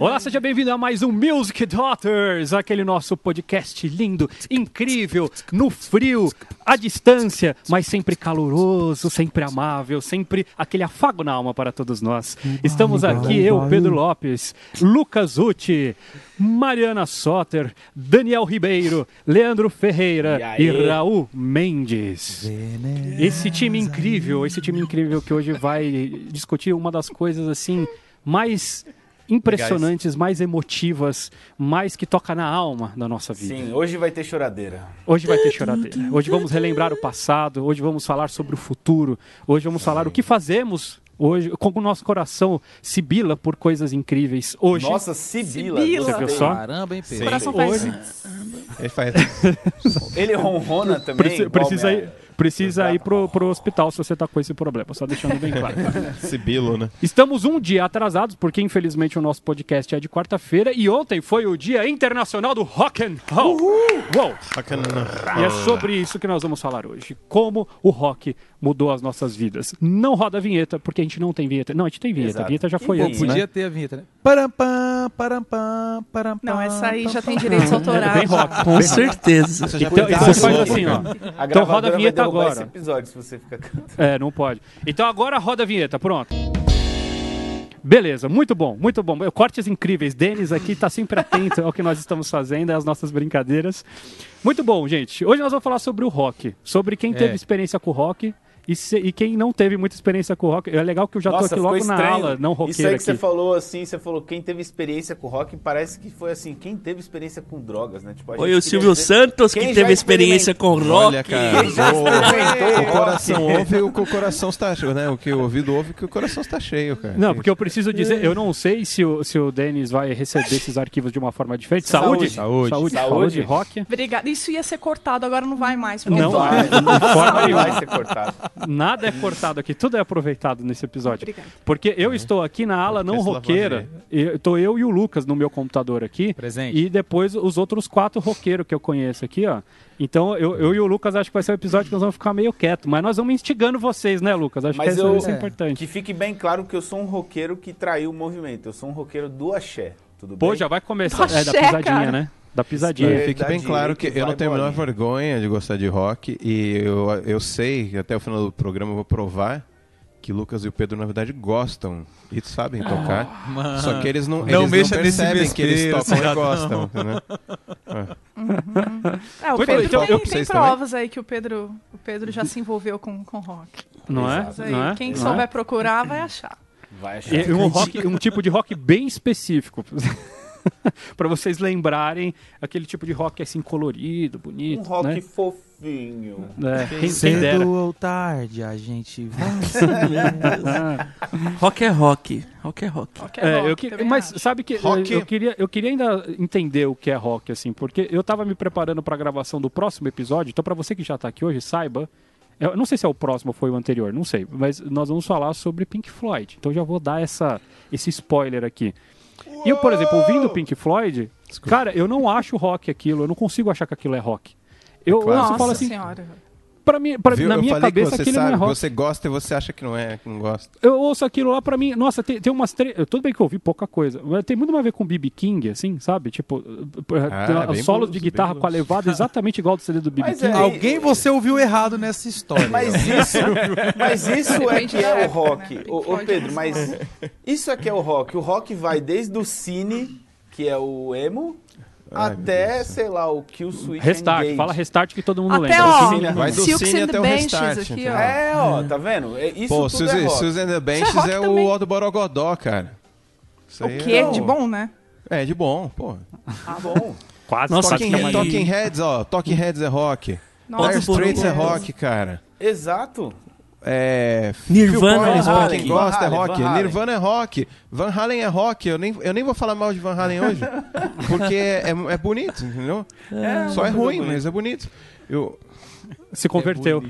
Olá, seja bem-vindo a mais um Music Daughters, aquele nosso podcast lindo, incrível, no frio, à distância, mas sempre caloroso, sempre amável, sempre aquele afago na alma para todos nós. Estamos aqui, eu, Pedro Lopes, Lucas Uti, Mariana Soter, Daniel Ribeiro, Leandro Ferreira E e? Raul Mendes. Esse time incrível, esse time incrível que hoje vai discutir uma das coisas assim mais impressionantes, mais emotivas, mais que toca na alma da nossa vida. Sim, hoje vai ter choradeira. Hoje vai ter choradeira. Hoje vamos relembrar o passado, hoje vamos falar sobre o futuro, hoje vamos falar o que fazemos hoje, como o nosso coração sibila por coisas incríveis. Hoje, Nossa, Sibila. Sibila. Você viu só? Caramba, hein, Pedro? Coração Hoje- faz. Ele faz. Ele ronrona também. preci- igual precisa ir, precisa ir pro, pro hospital se você tá com esse problema, só deixando bem claro. Sibilo, né? Estamos um dia atrasados, porque infelizmente o nosso podcast é de quarta-feira e ontem foi o Dia Internacional do Rock and Roll. Uou! Bacana. E é sobre isso que nós vamos falar hoje. Como o rock mudou as nossas vidas. Não roda a vinheta, porque a gente não tem vinheta. Não, a gente tem vinheta. Exato. A vinheta já foi vinheta? antes, Podia né? ter a vinheta, né? Parampam, parampam, parampam. Não, essa aí já tem direitos É autorais. bem rock. Com certeza. Então, fez você faz assim, ó. Então roda a vinheta agora. esse episódio se você ficar cantando. É, não pode. Então agora roda a vinheta, pronto. Beleza, muito bom, muito bom. Cortes incríveis. Denis aqui está sempre atento ao que nós estamos fazendo, às nossas brincadeiras. Muito bom, gente. Hoje nós vamos falar sobre o rock, sobre quem teve É. experiência com o rock e, se- e quem não teve muita experiência com o rock. É legal que eu já tô Nossa, aqui ficou logo na estranho. aula, não Isso aí roqueiro que você aqui. falou assim, você falou quem teve experiência com rock, parece que foi assim, quem teve experiência com drogas, né? Tipo, a Foi gente o Silvio dizer- Santos que teve experiência com rock. Olha, cara, o, o coração ouve e o que o coração está cheio, né? O que o ouvido ouve que o coração está cheio, cara. Não, porque eu preciso dizer, eu não sei se o, se o Denis vai receber esses arquivos de uma forma diferente. Saúde? Saúde. Saúde, Saúde. saúde, rock. Obrigada. Isso ia ser cortado, agora não vai mais. Não vai, de forma vai ser cortado. Nada é cortado aqui, tudo é aproveitado nesse episódio. Obrigada. Porque eu estou aqui na ala não roqueira, estou eu e o Lucas no meu computador aqui, Presente. e depois os outros quatro roqueiros que eu conheço aqui, ó. Então eu, eu e o Lucas acho que vai ser um episódio que nós vamos ficar meio quieto, mas nós vamos instigando vocês, né, Lucas? Acho Mas que eu- isso é É. importante. Que fique bem claro que eu sou um roqueiro que traiu o movimento. Eu sou um roqueiro do axé. Tudo Pô, bem? já vai começar. Tô É da pisadinha, né? Da pisadinha. É. Fique bem claro que eu não tenho a menor vergonha de gostar de rock e eu, eu sei, até o final do programa eu vou provar que Lucas e o Pedro, na verdade, gostam e sabem tocar. Mano. Só que eles não, Não eles mexa não nesse percebem que eles tocam e gostam. Né? É, o Pedro então, tem, eu- tem provas aí que o Pedro, o Pedro já se envolveu com, com rock. Não é? Não é? quem Não souber é? procurar vai achar. Vai achar. E um, rock, um tipo de rock bem específico. Pra vocês lembrarem aquele tipo de rock assim colorido, bonito. Um rock né? fofinho. É, quem, quem dera. Cedo ou tarde a gente vai. Rock é rock. Rock é rock. Rock É, rock, eu que- mas acho. sabe que Rock. eu, queria, eu queria ainda entender o que é rock, assim, porque eu tava me preparando pra gravação do próximo episódio, então pra você que já tá aqui hoje, saiba. Eu não sei se é o próximo ou foi o anterior, não sei, mas nós vamos falar sobre Pink Floyd. Então já vou dar essa, esse spoiler aqui. E eu, por exemplo, ouvindo Pink Floyd, cara, eu não acho rock aquilo, eu não consigo achar que aquilo é rock. Eu, Claro. ouço e Nossa falo assim, senhora. Pra mim, pra, Viu? na eu minha cabeça que você aquilo sabe, não é rock. você gosta e você acha que não é, que não gosta. Eu ouço aquilo lá pra mim. Nossa, tem, tem umas três. Tudo bem que eu ouvi pouca coisa. Mas tem muito mais a ver com BB King, assim, sabe? Tipo, Ah, solos blues, de guitarra com a levada exatamente igual do CD do BB King. é- Alguém você ouviu errado nessa história. Mas isso, mas isso é que é o rock. né? Ô, ô, é Pedro, mas isso é que é o rock. O rock vai desde o cine, que é o emo, até, Deus. sei lá, o Kill Switch Restart, Engage. fala restart que todo mundo Até, lembra. ó, Cine- Vai do Silks cine até the o Benches restart, aqui. É, ó, tá vendo? É- Isso Pô, tudo Susan, é rock. Susan the Benches rock é o Aldo Borogodó, cara. Isso O que? é De bom, né? É, de bom, pô. Ah, bom. Quase Nossa, Talking, que é Talking Heads, ó. Talking Heads é rock. Nossa, Dire Straits é rock, cara. Exato. É, Nirvana Phil Collins, é pra rock. quem gosta, é rock. Nirvana é rock. Van Halen é rock. Eu nem, eu nem vou falar mal de Van Halen hoje. porque é, é bonito, entendeu? Só é uma coisa ruim, mas é bonito. Eu, Se converteu.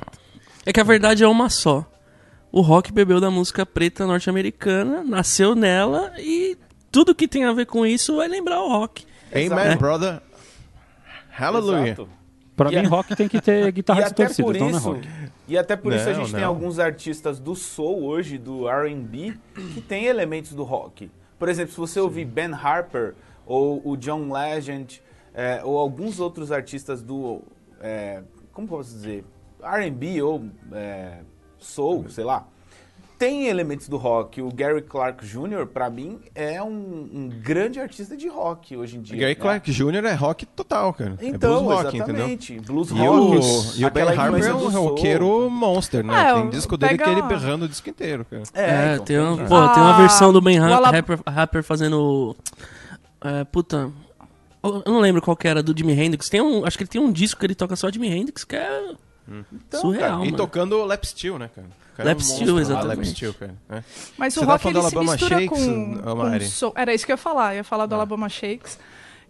É que a verdade é uma só. O rock bebeu da música preta norte-americana, nasceu nela e tudo que tem a ver com isso vai lembrar o rock. Amen, Exato. brother. Hallelujah. Exato. Pra E mim, a- rock tem que ter guitarra distorcida, então não é rock. E até por isso a Não, gente tem não. alguns artistas do soul hoje, do R&B, que tem elementos do rock. Por exemplo, se você ouvir Ben Harper ou o John Legend é, ou alguns outros artistas do, é, como posso dizer, R&B ou é, soul, sei lá, tem elementos do rock. O Gary Clark Jr., pra mim, é um, um grande artista de rock hoje em dia. Gary né? Clark Jr. é rock total, cara. Então, é blues rock, entendeu? exatamente. Blues E rock. o, e o Ben Harper é um roqueiro monster, né? É, tem o- disco dele pega- que ele berrando o disco inteiro, cara. É, então, tem, uma, pô, tem uma Ah, versão do Ben o Harper, Alab- Rapper, Rapper fazendo. É, puta. Eu não lembro qual que era, do Jimi Hendrix. Tem um, acho que ele tem um disco que ele toca só Jimi Hendrix, que é Então, surreal, e mano. tocando Lap Steel, né, cara? O cara Lap um Steel, monstro lá, exatamente. Lap Steel, cara. É. Mas Você o tá rock ele do se Alabama mistura Shakes, com, com. Era isso que eu ia falar, eu ia falar do Ah. Alabama Shakes.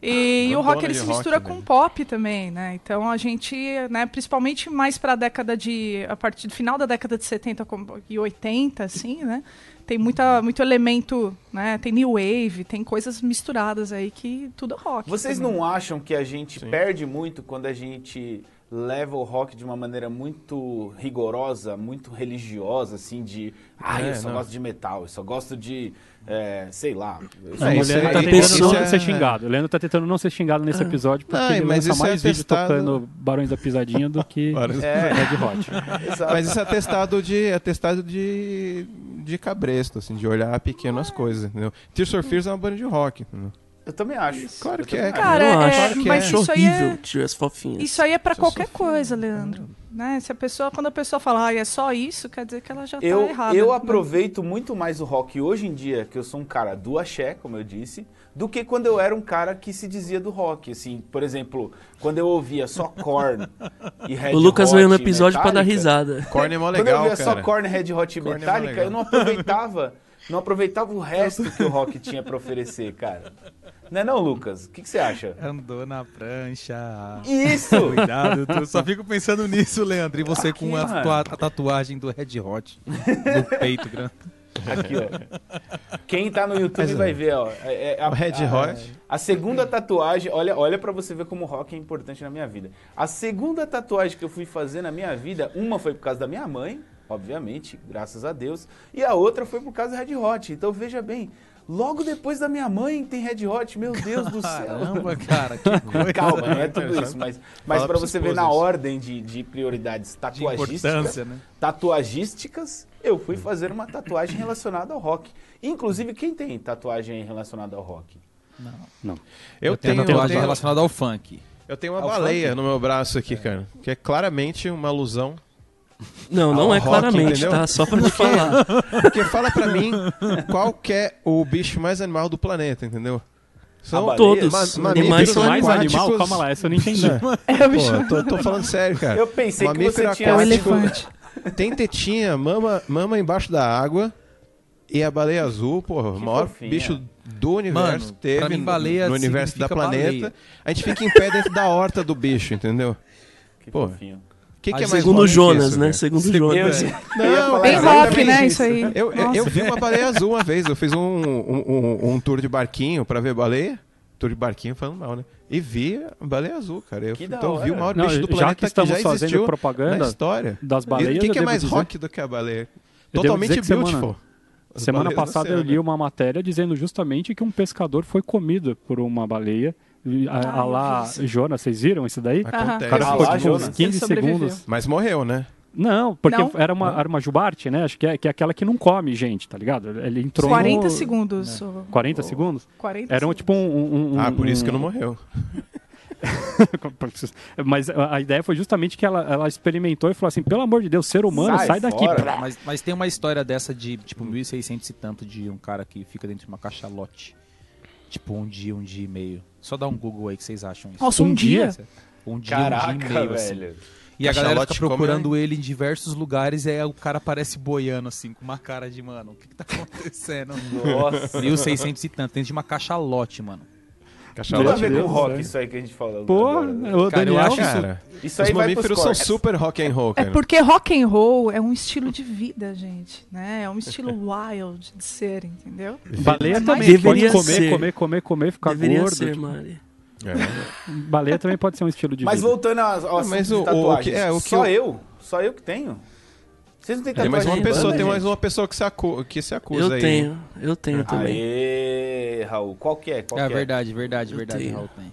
E, o Bandona rock ele se rock, mistura né? com pop também, né? Então a gente, né, principalmente mais para a década de a partir do final da década de 70 como- e 80 assim, né? Tem muita muito elemento, né? Tem new wave, tem coisas misturadas aí que tudo é rock. Vocês também. não acham que a gente Sim. perde muito quando a gente leva o rock de uma maneira muito rigorosa, muito religiosa, assim, de ah, É, eu só não. gosto de metal, eu só gosto de, é, sei lá. eu só É, o isso Leandro tá tentando não ser é- xingado. O Leandro tá tentando não ser xingado nesse episódio porque Não, ele mas lança é mais vídeo atestado- tocando Barões da Pisadinha do que Barões- É, Red Hot. Mas isso é atestado de, atestado de, de cabresto, assim, de olhar pequeno as coisas, entendeu? Tears for Fears é uma banda de rock, entendeu? Eu também acho. Claro que é. Cara, eu é- acho. Claro que mas é. Isso aí é- horrível, tio, as fofinhas. Isso aí é sou- qualquer coisa, Leandro. Né? Se a pessoa, quando a pessoa fala, ah, é só isso, quer dizer que ela já Eu, tá errada. eu aproveito muito mais o rock hoje em dia, que eu sou um cara do axé, como eu disse, do que quando eu era um cara que se dizia do rock. Assim, por exemplo, quando eu ouvia só Korn e Red O Lucas Hot veio no episódio pra dar risada. Korn é mó Quando eu legal, ouvia cara. só Korn, Red Hot e Korn é Metallica, legal. eu não aproveitava, não aproveitava o resto que o rock tinha pra oferecer, cara. Não é não, Lucas? O que, que você acha? Andou na prancha. Isso! Cuidado, tu só fico pensando nisso, Leandro. E você com a, tua- a tatuagem do Red Hot no peito grande. Aqui, ó. Quem tá no YouTube Mas, vai ver, ó. É, é a, O Red a- Hot. A segunda tatuagem, olha, olha para você ver como o rock é importante na minha vida. A segunda tatuagem que eu fui fazer na minha vida, uma foi por causa da minha mãe, obviamente, graças a Deus, e a outra foi por causa do Red Hot. Então veja bem, logo depois da minha mãe tem Red Hot, meu Deus do céu. Caramba, cara, que coisa Calma, não é tudo isso, mas, mas para pra você ver na ordem de, de prioridades de tatuagísticas, importância, né? tatuagísticas, eu fui fazer uma tatuagem relacionada ao rock. Inclusive, quem tem tatuagem relacionada ao rock? Eu, Eu tenho tenho, tatuagem tenho, relacionada ao funk. eu tenho uma Ao baleia funk? no meu braço aqui, cara. Que é claramente uma alusão. Não, não Ao é rock, claramente, entendeu? tá? Só pra te falar. Porque fala pra mim qual que é o bicho mais animal do planeta, entendeu? São baleia? Todos. ma- animais são mais animais. animal? Calma lá, essa eu não entendi. É o bicho. Pô, tô, tô falando sério, cara. Eu pensei que Mamífero você tinha É o aquático, elefante. Tem tetinha, mama, mama embaixo da água. E a baleia azul, porra, o maior fofinha. bicho do universo Mano, teve mim, no- baleia no universo da planeta. baleia. A gente fica em pé dentro da horta do bicho, entendeu? Que Pô. fofinho. Que, que é mais Segundo que Jonas, isso, né? Segundo Eu, Jonas. eu Não, Bem rock, né? Isso aí. Eu, eu, vi uma baleia azul uma vez. Eu fiz um, um, um- um tour de barquinho pra ver baleia. Tour de barquinho falando mal, né? E vi a baleia azul, cara. Eu, Que então eu vi o hora. maior Não, bicho do já planeta que estamos já fazendo existiu propaganda na história. das E baleias, o que, que é mais dizer- rock do que a baleia? Totalmente que semana- beautiful. As Semana baleias no passada eu li uma matéria dizendo justamente que um pescador foi comido por uma baleia. A, a lá. Jonas, vocês viram isso daí? Acontece. O cara ficou tipo uns Jonas. 15 Ele sobreviveu. segundos. Mas morreu, né? Não, porque Não? Era, uma, era uma jubarte, né? Acho que é, que é aquela que não come gente, tá ligado? Ele entrou 40 no... segundos. o- 40 segundos? 40 Era um, tipo um... um- um- Ah, por isso que não morreu. Mas a ideia foi justamente que ela, ela experimentou e falou assim, pelo amor de Deus, ser humano, sai, Sai daqui. Mas, mas tem uma história dessa de, tipo, 1600 e tanto de um cara que fica dentro de uma cachalote. Tipo, um dia, um dia e meio. Só dá um Google aí que vocês acham isso. Nossa, um Um dia? dia? Um dia, um dia e Caraca, meio, assim. velho. E a galera fica come, procurando ele em diversos lugares e aí o cara aparece boiando, assim, com uma cara de, mano, o que que tá acontecendo? Nossa. 1600 e tanto, dentro de uma cachalote, mano. Tudo a ver com Deus, rock é. isso aí que a gente falou. Pô, agora. o Cara, eu Daniel... acho Cara, Isso os aí pros mamíferos são super rock and roll, É cara. porque rock and roll é um estilo de vida, gente, né? É um estilo wild de ser, entendeu? Baleia também Deveria pode comer, ser. comer, comer, comer, ficar Deveria gordo. ser, tipo, Mari. É. Baleia também pode ser um estilo de Mas vida. voltando às, ao assunto mas o- o tatuagens. que- é, o que só eu- eu? Só eu que tenho? Vocês não têm Tem mais tatuagem uma pessoa, banda, tem mais uma pessoa que se, acu que se acusa Eu aí. tenho, eu tenho também. Aê, Raul, qual que é? Qual É que verdade, verdade, Eu verdade, tenho. Raul tem.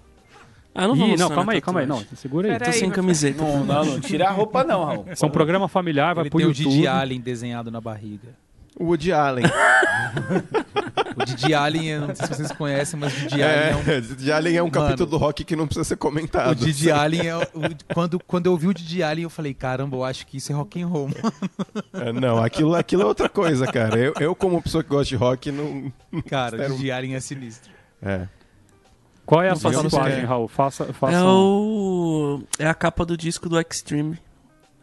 Ah, não vou não, calma aí, calma aí. Não, tatuagem. segura aí. Pera Tô aí, sem camiseta. Não, não, não tira a roupa não, Raul. Isso é um programa familiar, vai Ele pro tem o. Didi Allen desenhado na barriga. O Woody Allen. O Didi Allen, não sei se vocês conhecem, mas o Didi Allen é um É, Didi Allen é um Mano, capítulo do rock que não precisa ser comentado. O Didi Allen é o, quando, quando eu vi o Didi Allen, eu falei, caramba, eu acho que isso é rock and roll. É, não, aquilo, aquilo é outra coisa, cara. Eu, eu como pessoa que gosta de rock, não. Cara, o Didi Allen é sinistro. É. Qual é a Não sua tatuagem. Raul? Faça, faça É um- o. É a capa do disco do Extreme.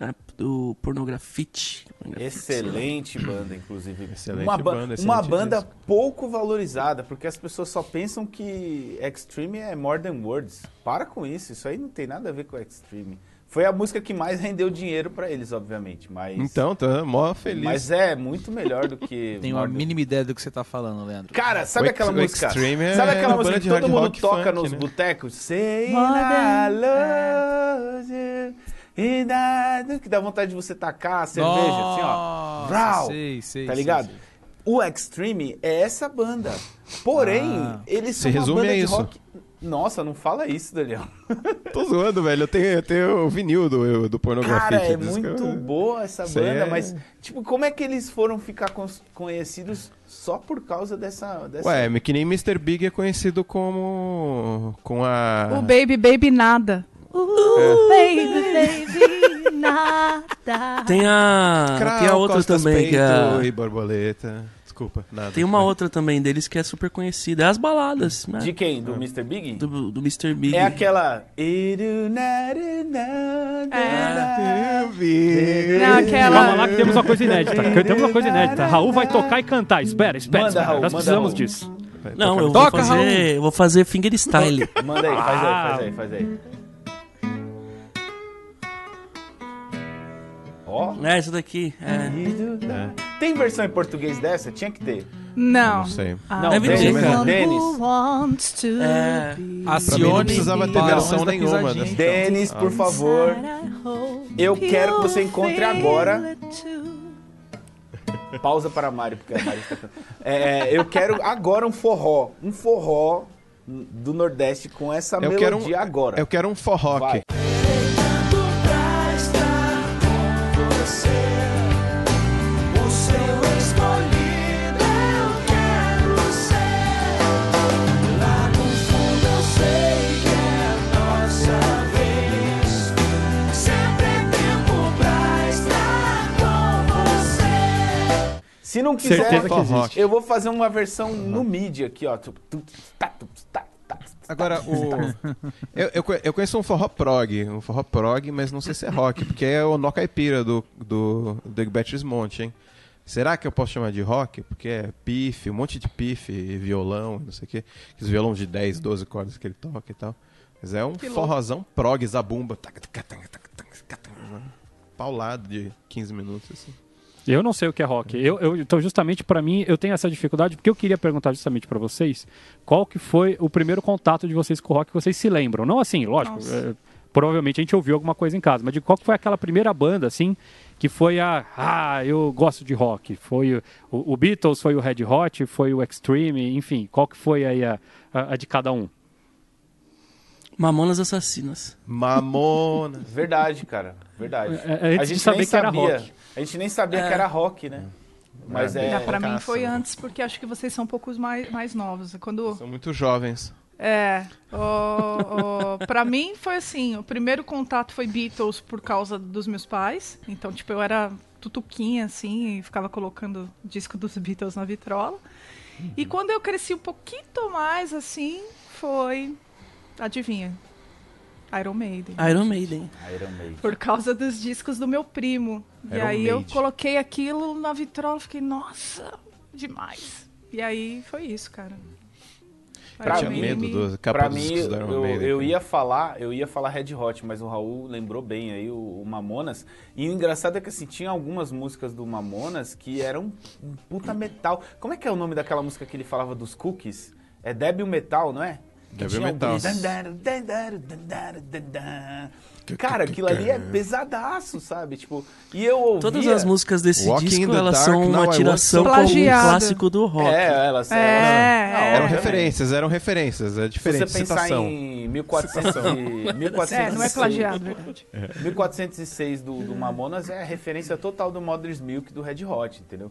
É, do Pornografite. Excelente banda, inclusive. Excelente uma ba- banda, uma excelente banda disco. pouco valorizada, porque as pessoas só pensam que Extreme é More Than Words. Para com isso, isso aí não tem nada a ver com Extreme. Foi a música que mais rendeu dinheiro pra eles, obviamente, mas Então, tá mó feliz. mas é muito melhor do que Tenho uma Than- mínima ideia do que você tá falando, Leandro. Cara, sabe O aquela música? Extreme é sabe aquela uma música banda que todo mundo toca funk, nos né? botecos? Say More I I- que dá vontade de você tacar a cerveja, assim, ó. Nossa, Vrau! sei, sei, Tá sei, ligado? sei. O Extreme é essa banda. Porém, Ah. eles Se são uma resume banda a de isso. rock. Nossa, não fala isso, Daniel. Tô zoando, velho. Eu tenho, eu tenho o vinil do, do pornografia. Cara, é muito cara. boa essa aí banda, é- mas, tipo, como é que eles foram ficar conhecidos só por causa dessa. dessa... Ué, é que nem Mr. Big é conhecido como. com a. O Baby Baby Nada. Uh, Baby Baby Nada. Tem a. Crau, tem a outra Costas também, que é. a- Peito e borboleta. Desculpa, nada. Tem uma outra também deles que é super conhecida. É as baladas, né? De quem? Do Mr. Big? Do, do Mr. Big. É aquela. É. Não, aquela- Calma lá que temos uma coisa inédita. Temos uma coisa inédita. Raul vai tocar e cantar. Espera, espera. Manda, espera. Raul, Nós precisamos Raul. disso. Não, eu vou Toca, fazer. Eu vou fazer fingerstyle. Manda aí, faz aí, faz Ah. aí, faz aí. Ó. é, essa daqui. É. Tem versão em português dessa? Tinha que ter. Não. Não sei. Não, Deve ter, Denis, cara. Denis. Who wants to É. mim Acione não precisava ter versão nenhuma. Denis, por favor. Eu quero que você encontre agora. Pausa para a Mari, porque a Mari está cantando. É, eu quero agora um forró. Um forró do Nordeste com essa Eu quero um, melodia agora. eu quero um forró. Vai. Se não quiser, Certeza que existe. eu vou fazer uma versão no MIDI aqui, ó. Tá, tá, tá. Agora, o. eu, eu, conhe- eu conheço um forró prog, um forró prog, mas não sei se é rock, porque é o No Caipira do, do, do Egbertis Monte, hein? Será que eu posso chamar de rock? Porque é pife, um monte de pife, violão, não sei o quê. Aqueles violão de 10, 12 cordas que ele toca e tal. Mas é um forrozão prog, zabumba. Paulado de 15 minutos, assim. Eu não sei o que é rock. Eu, eu- então, justamente pra mim, eu tenho essa dificuldade, porque eu queria perguntar justamente pra vocês qual que foi o primeiro contato de vocês com o rock que vocês se lembram. Não assim, lógico, é, provavelmente a gente ouviu alguma coisa em casa, mas de qual que foi aquela primeira banda, assim, que foi a, ah, eu gosto de rock. Foi o, o Beatles, foi o Red Hot, foi o Extreme, enfim, qual que foi aí a, a- a de cada um? Mamonas Assassinas. Mamona. Verdade, cara. Verdade. É, é, antes de saber que era rock. A gente nem sabia É. que era rock, né? Mas é. Ah, pra mim foi antes, porque acho que vocês são um pouco mais, mais novos. Quando São muito jovens. É. O, o, pra mim foi assim, o primeiro contato foi Beatles por causa dos meus pais. Então, tipo, eu era tutuquinha, assim, e ficava colocando disco dos Beatles na vitrola. E quando eu cresci um pouquinho mais, assim, foi. Adivinha? Iron Maiden. Iron Maiden. Iron Maiden. Por causa dos discos do meu primo. E Iron aí eu Maiden. coloquei aquilo na vitrola, fiquei, nossa, demais. E aí foi isso, cara. Pra Eu tinha mim- medo do Pra mim, discos do Iron eu, Maiden, eu ia falar, eu ia falar Red Hot, mas o Raul lembrou bem aí o, o Mamonas. E o engraçado é que assim, tinha algumas músicas do Mamonas que eram um puta metal. Como é que é o nome daquela música que ele falava dos cookies? É Débil Metal, não é? Que Heavy metal. dan, dan, dan, dan, dan, dan, dan. Cara, aquilo ali é pesadaço, sabe? Tipo, e eu ouvia... Todas as músicas desse Walking in disco, elas dark, são uma want tiração com Plagiado. clássico do rock. É, elas... É, elas- é. Não, Eram obviamente. referências, eram referências. É Se diferente. você pensar citação. em 1400 e- 1406, É, não é plagiado, verdade. 1406 do, do Mamonas é a referência total do Mother's Milk do Red Hot, entendeu?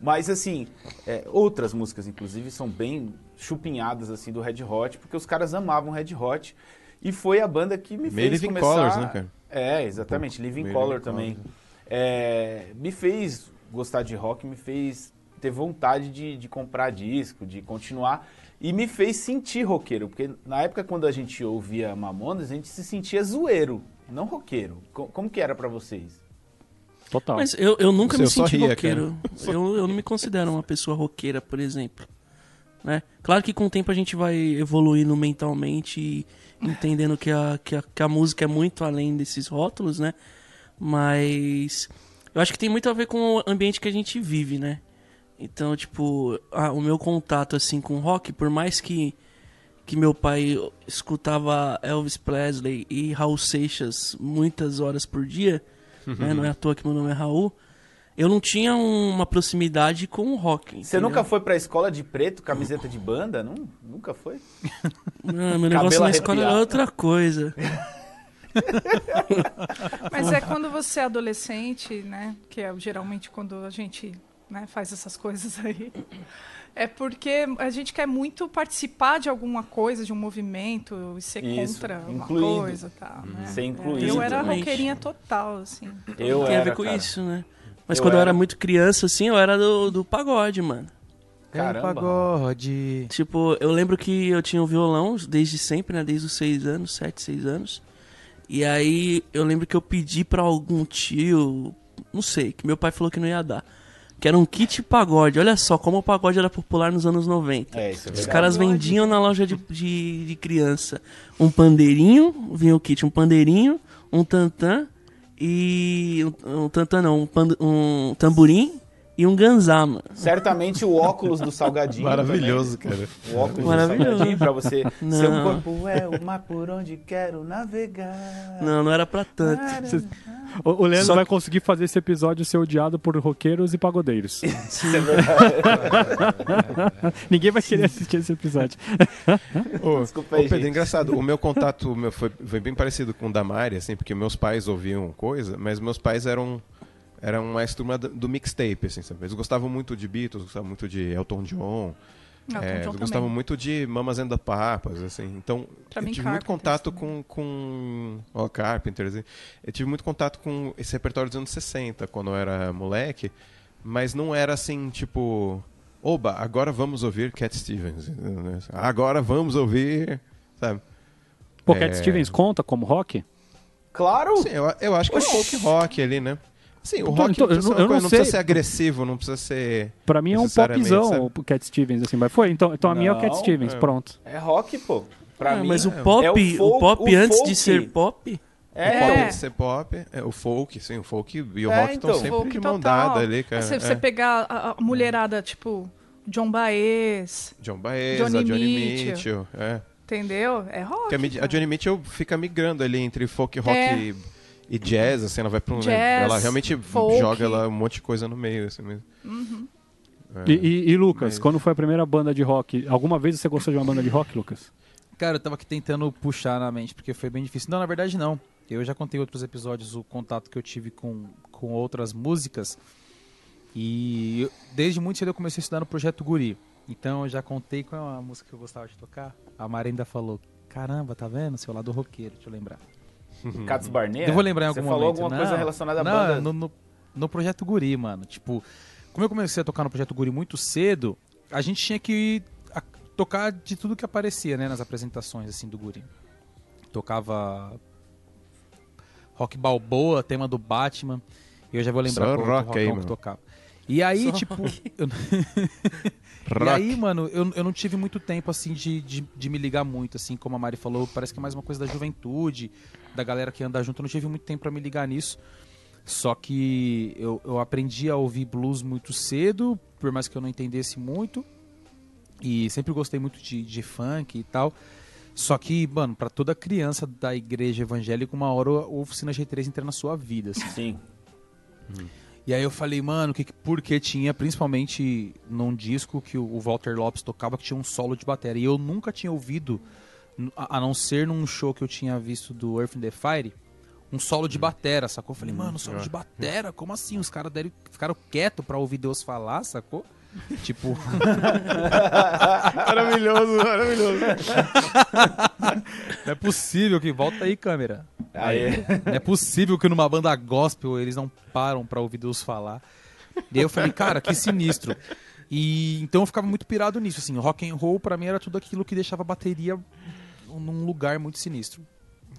Mas assim, é, outras músicas inclusive são bem chupinhadas assim do Red Hot, porque os caras amavam Red Hot e foi a banda que me Meio fez Living começar... Colors, né, cara? É, exatamente, Living Meio Color Living também. Colors. É, me fez gostar de rock, me fez ter vontade de, de comprar disco, de continuar e me fez sentir roqueiro, porque na época quando a gente ouvia Mamonas, a gente se sentia zoeiro, não roqueiro. Co- Como que era pra vocês? Total. Mas eu, eu nunca Você me senti ria, roqueiro. Eu, eu não me considero uma pessoa roqueira, por exemplo. Né? Claro que com o tempo a gente vai evoluindo mentalmente e entendendo que a, que, a, que a música é muito além desses rótulos, né? Mas eu acho que tem muito a ver com o ambiente que a gente vive, né? Então, tipo, a- o meu contato assim com rock, por mais que que meu pai escutava Elvis Presley e Raul Seixas muitas horas por dia, né? Não é à toa que meu nome é Raul. Eu não tinha uma proximidade com o rock. Você entendeu? nunca foi pra escola de preto, camiseta de banda? Não, nunca foi? Não, meu negócio na escola era outra coisa. Mas é quando você é adolescente, né? Que é geralmente quando a gente né, faz essas coisas aí. É porque a gente quer muito participar de alguma coisa, de um movimento, e ser Isso, contra uma incluído. coisa e tal. Né? Ser É, incluído. Eu era roqueirinha total, assim. Eu Tem a era, ver com cara. isso, né? Mas Eu quando eu era. era muito criança, assim, eu era do, do pagode, mano. Caramba. pagode. Tipo, eu lembro que eu tinha um violão desde sempre, né? Desde os seis anos, sete, seis anos. E aí eu lembro que eu pedi pra algum tio, não sei, que meu pai falou que não ia dar. Que era um kit pagode. Olha só como o pagode era popular nos anos 90. É, isso é Os caras vendiam na loja de, de, de criança um pandeirinho, vinha o kit, um pandeirinho, um tantã e. Um, um tantã não, um, pand- um tamborim e um ganzá, mano. Certamente o óculos do Salgadinho. Maravilhoso, cara. também. O óculos Maravilhoso. do Salgadinho pra você. Não. Seu corpo é o mar por onde quero navegar. Não, não era pra tanto. O, o Leandro Só vai conseguir fazer esse episódio ser odiado por roqueiros e pagodeiros. Isso é verdade. Ninguém vai querer assistir esse episódio. Ô, Desculpa ô, aí, Pedro, gente. engraçado, o meu contato meu foi, foi bem parecido com o da Mari, assim, porque meus pais ouviam coisa, mas meus pais eram eram mais turma do, mixtape, assim, sabe? Eles gostavam muito de Beatles, gostavam muito de Elton John, Elton é, John eles gostavam também. muito de Mamas and the Papas, assim. Então, Pra eu mim, tive muito contato também. com, com ó, Carpenters, assim. eu tive muito contato com esse repertório dos anos 60, quando eu era moleque, mas não era assim, tipo... Oba, agora vamos ouvir Cat Stevens. né? Agora vamos ouvir, sabe? Pô, Cat É. Stevens conta como rock? Claro! Sim, eu, eu acho que é folk rock ali, né? Sim, o Então, rock então, não, precisa eu não coisa, não sei. precisa ser agressivo, não precisa ser... Pra mim é um popzão sabe? o Cat Stevens, assim. Mas foi, então, então a minha é o Cat Não, Stevens, é. pronto. É rock, pô. Pra Ah, mim. mas o é pop, o folk- o pop o antes folk. de ser pop, É, Pode então, ser pop, é, o folk, sim, o folk e o É, rock estão então. sempre de mão dada ali, cara. Se é. você pegar a, a mulherada, tipo, John Baez, John Baez, Johnny a Johnny Mitchell. Mitchell, é. entendeu? É rock. A, a. Johnny Mitchell fica migrando ali entre folk rock É. e, e jazz, assim, ela vai pra um... né, Jazz, ela realmente folk. joga lá um monte de coisa no meio, assim mesmo. É. E, e- e, Lucas, Mas- quando foi a primeira banda de rock? Alguma vez você gostou de uma banda de rock, Lucas? Cara, eu tava aqui tentando puxar na mente, porque foi bem difícil. Não, na verdade não. Eu já contei em outros episódios o contato que eu tive com, com outras músicas. E eu- desde muito cedo eu comecei a estudar no Projeto Guri. Então eu já contei qual é a música que eu gostava de tocar. A Mari ainda falou, caramba, tá vendo? Seu lado roqueiro, deixa eu lembrar. Cats Barnea. Eu vou lembrar em algum Você momento. falou alguma coisa Não, relacionada à não, banda. No, no, no Projeto Guri, mano. Tipo, como eu comecei a tocar no Projeto Guri muito cedo, a gente tinha que a- tocar de tudo que aparecia, né? Nas apresentações, assim, do Guri. Tocava rock balboa, tema do Batman. E eu já vou lembrar Só qual rock rockão aí, que mano. tocava. E aí, Só tipo... eu- e Rock. aí, mano, eu, eu não tive muito tempo, assim, de, de, de me ligar muito, assim, como a Mari falou, parece que é mais uma coisa da juventude, da galera que anda junto, eu não tive muito tempo pra me ligar nisso. Só que eu, eu aprendi a ouvir blues muito cedo, por mais que eu não entendesse muito. E sempre gostei muito de, de funk e tal. Só que, mano, pra toda criança da igreja evangélica, uma hora a oficina G3 entra na sua vida, assim. Sim. E aí eu falei, mano, que, que- porque tinha, principalmente num disco que o, Walter Lopes tocava, que tinha um solo de bateria. E eu nunca tinha ouvido, a, não ser num show que eu tinha visto do Earth in the Fire, um solo de batera, sacou? Eu falei, mano, solo de batera? Como assim? Os caras deram- ficaram quietos pra ouvir Deus falar, sacou? tipo, Maravilhoso, maravilhoso. não é possível que... Volta aí, câmera. Aí. Não é possível que numa banda gospel eles não param pra ouvir Deus falar. E aí eu falei, cara, que sinistro. E então eu ficava muito pirado nisso, assim, rock and roll pra mim era tudo aquilo que deixava a bateria num lugar muito sinistro.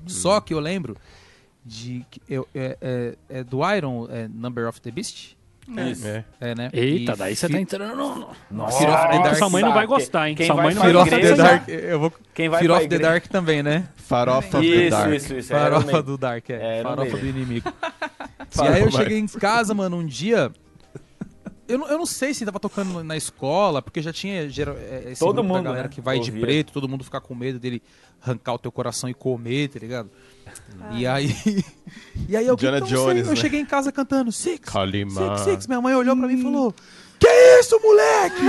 Só que eu lembro de que eu, é, é- é do Iron é Number of the Beast, Isso. É. é, né? Eita, E daí você Fi- tá entrando no... no- Nossa, Fear of the Dark. Sua mãe não vai gostar, hein? Quem Sua vai mãe não pra Fear of the igreja- Dark, eu vou Quem vai Fear of the Dark também, né? Farofa of the Isso, Dark. isso, isso. o Farofa do Dark, é. É, Farofa do inimigo. e aí eu cheguei em casa, mano, um dia. Eu não, eu não sei se tava tocando na escola, porque já tinha geral, é, esse Todo grupo da mundo, galera né, que vai de preto, todo mundo ficar com medo dele arrancar o teu coração e comer, tá ligado? E aí. E aí eu, não sei, Jones, eu né? cheguei em casa cantando Six, Kalimá. Six, Six. Minha mãe olhou pra mim e falou: Que isso, moleque?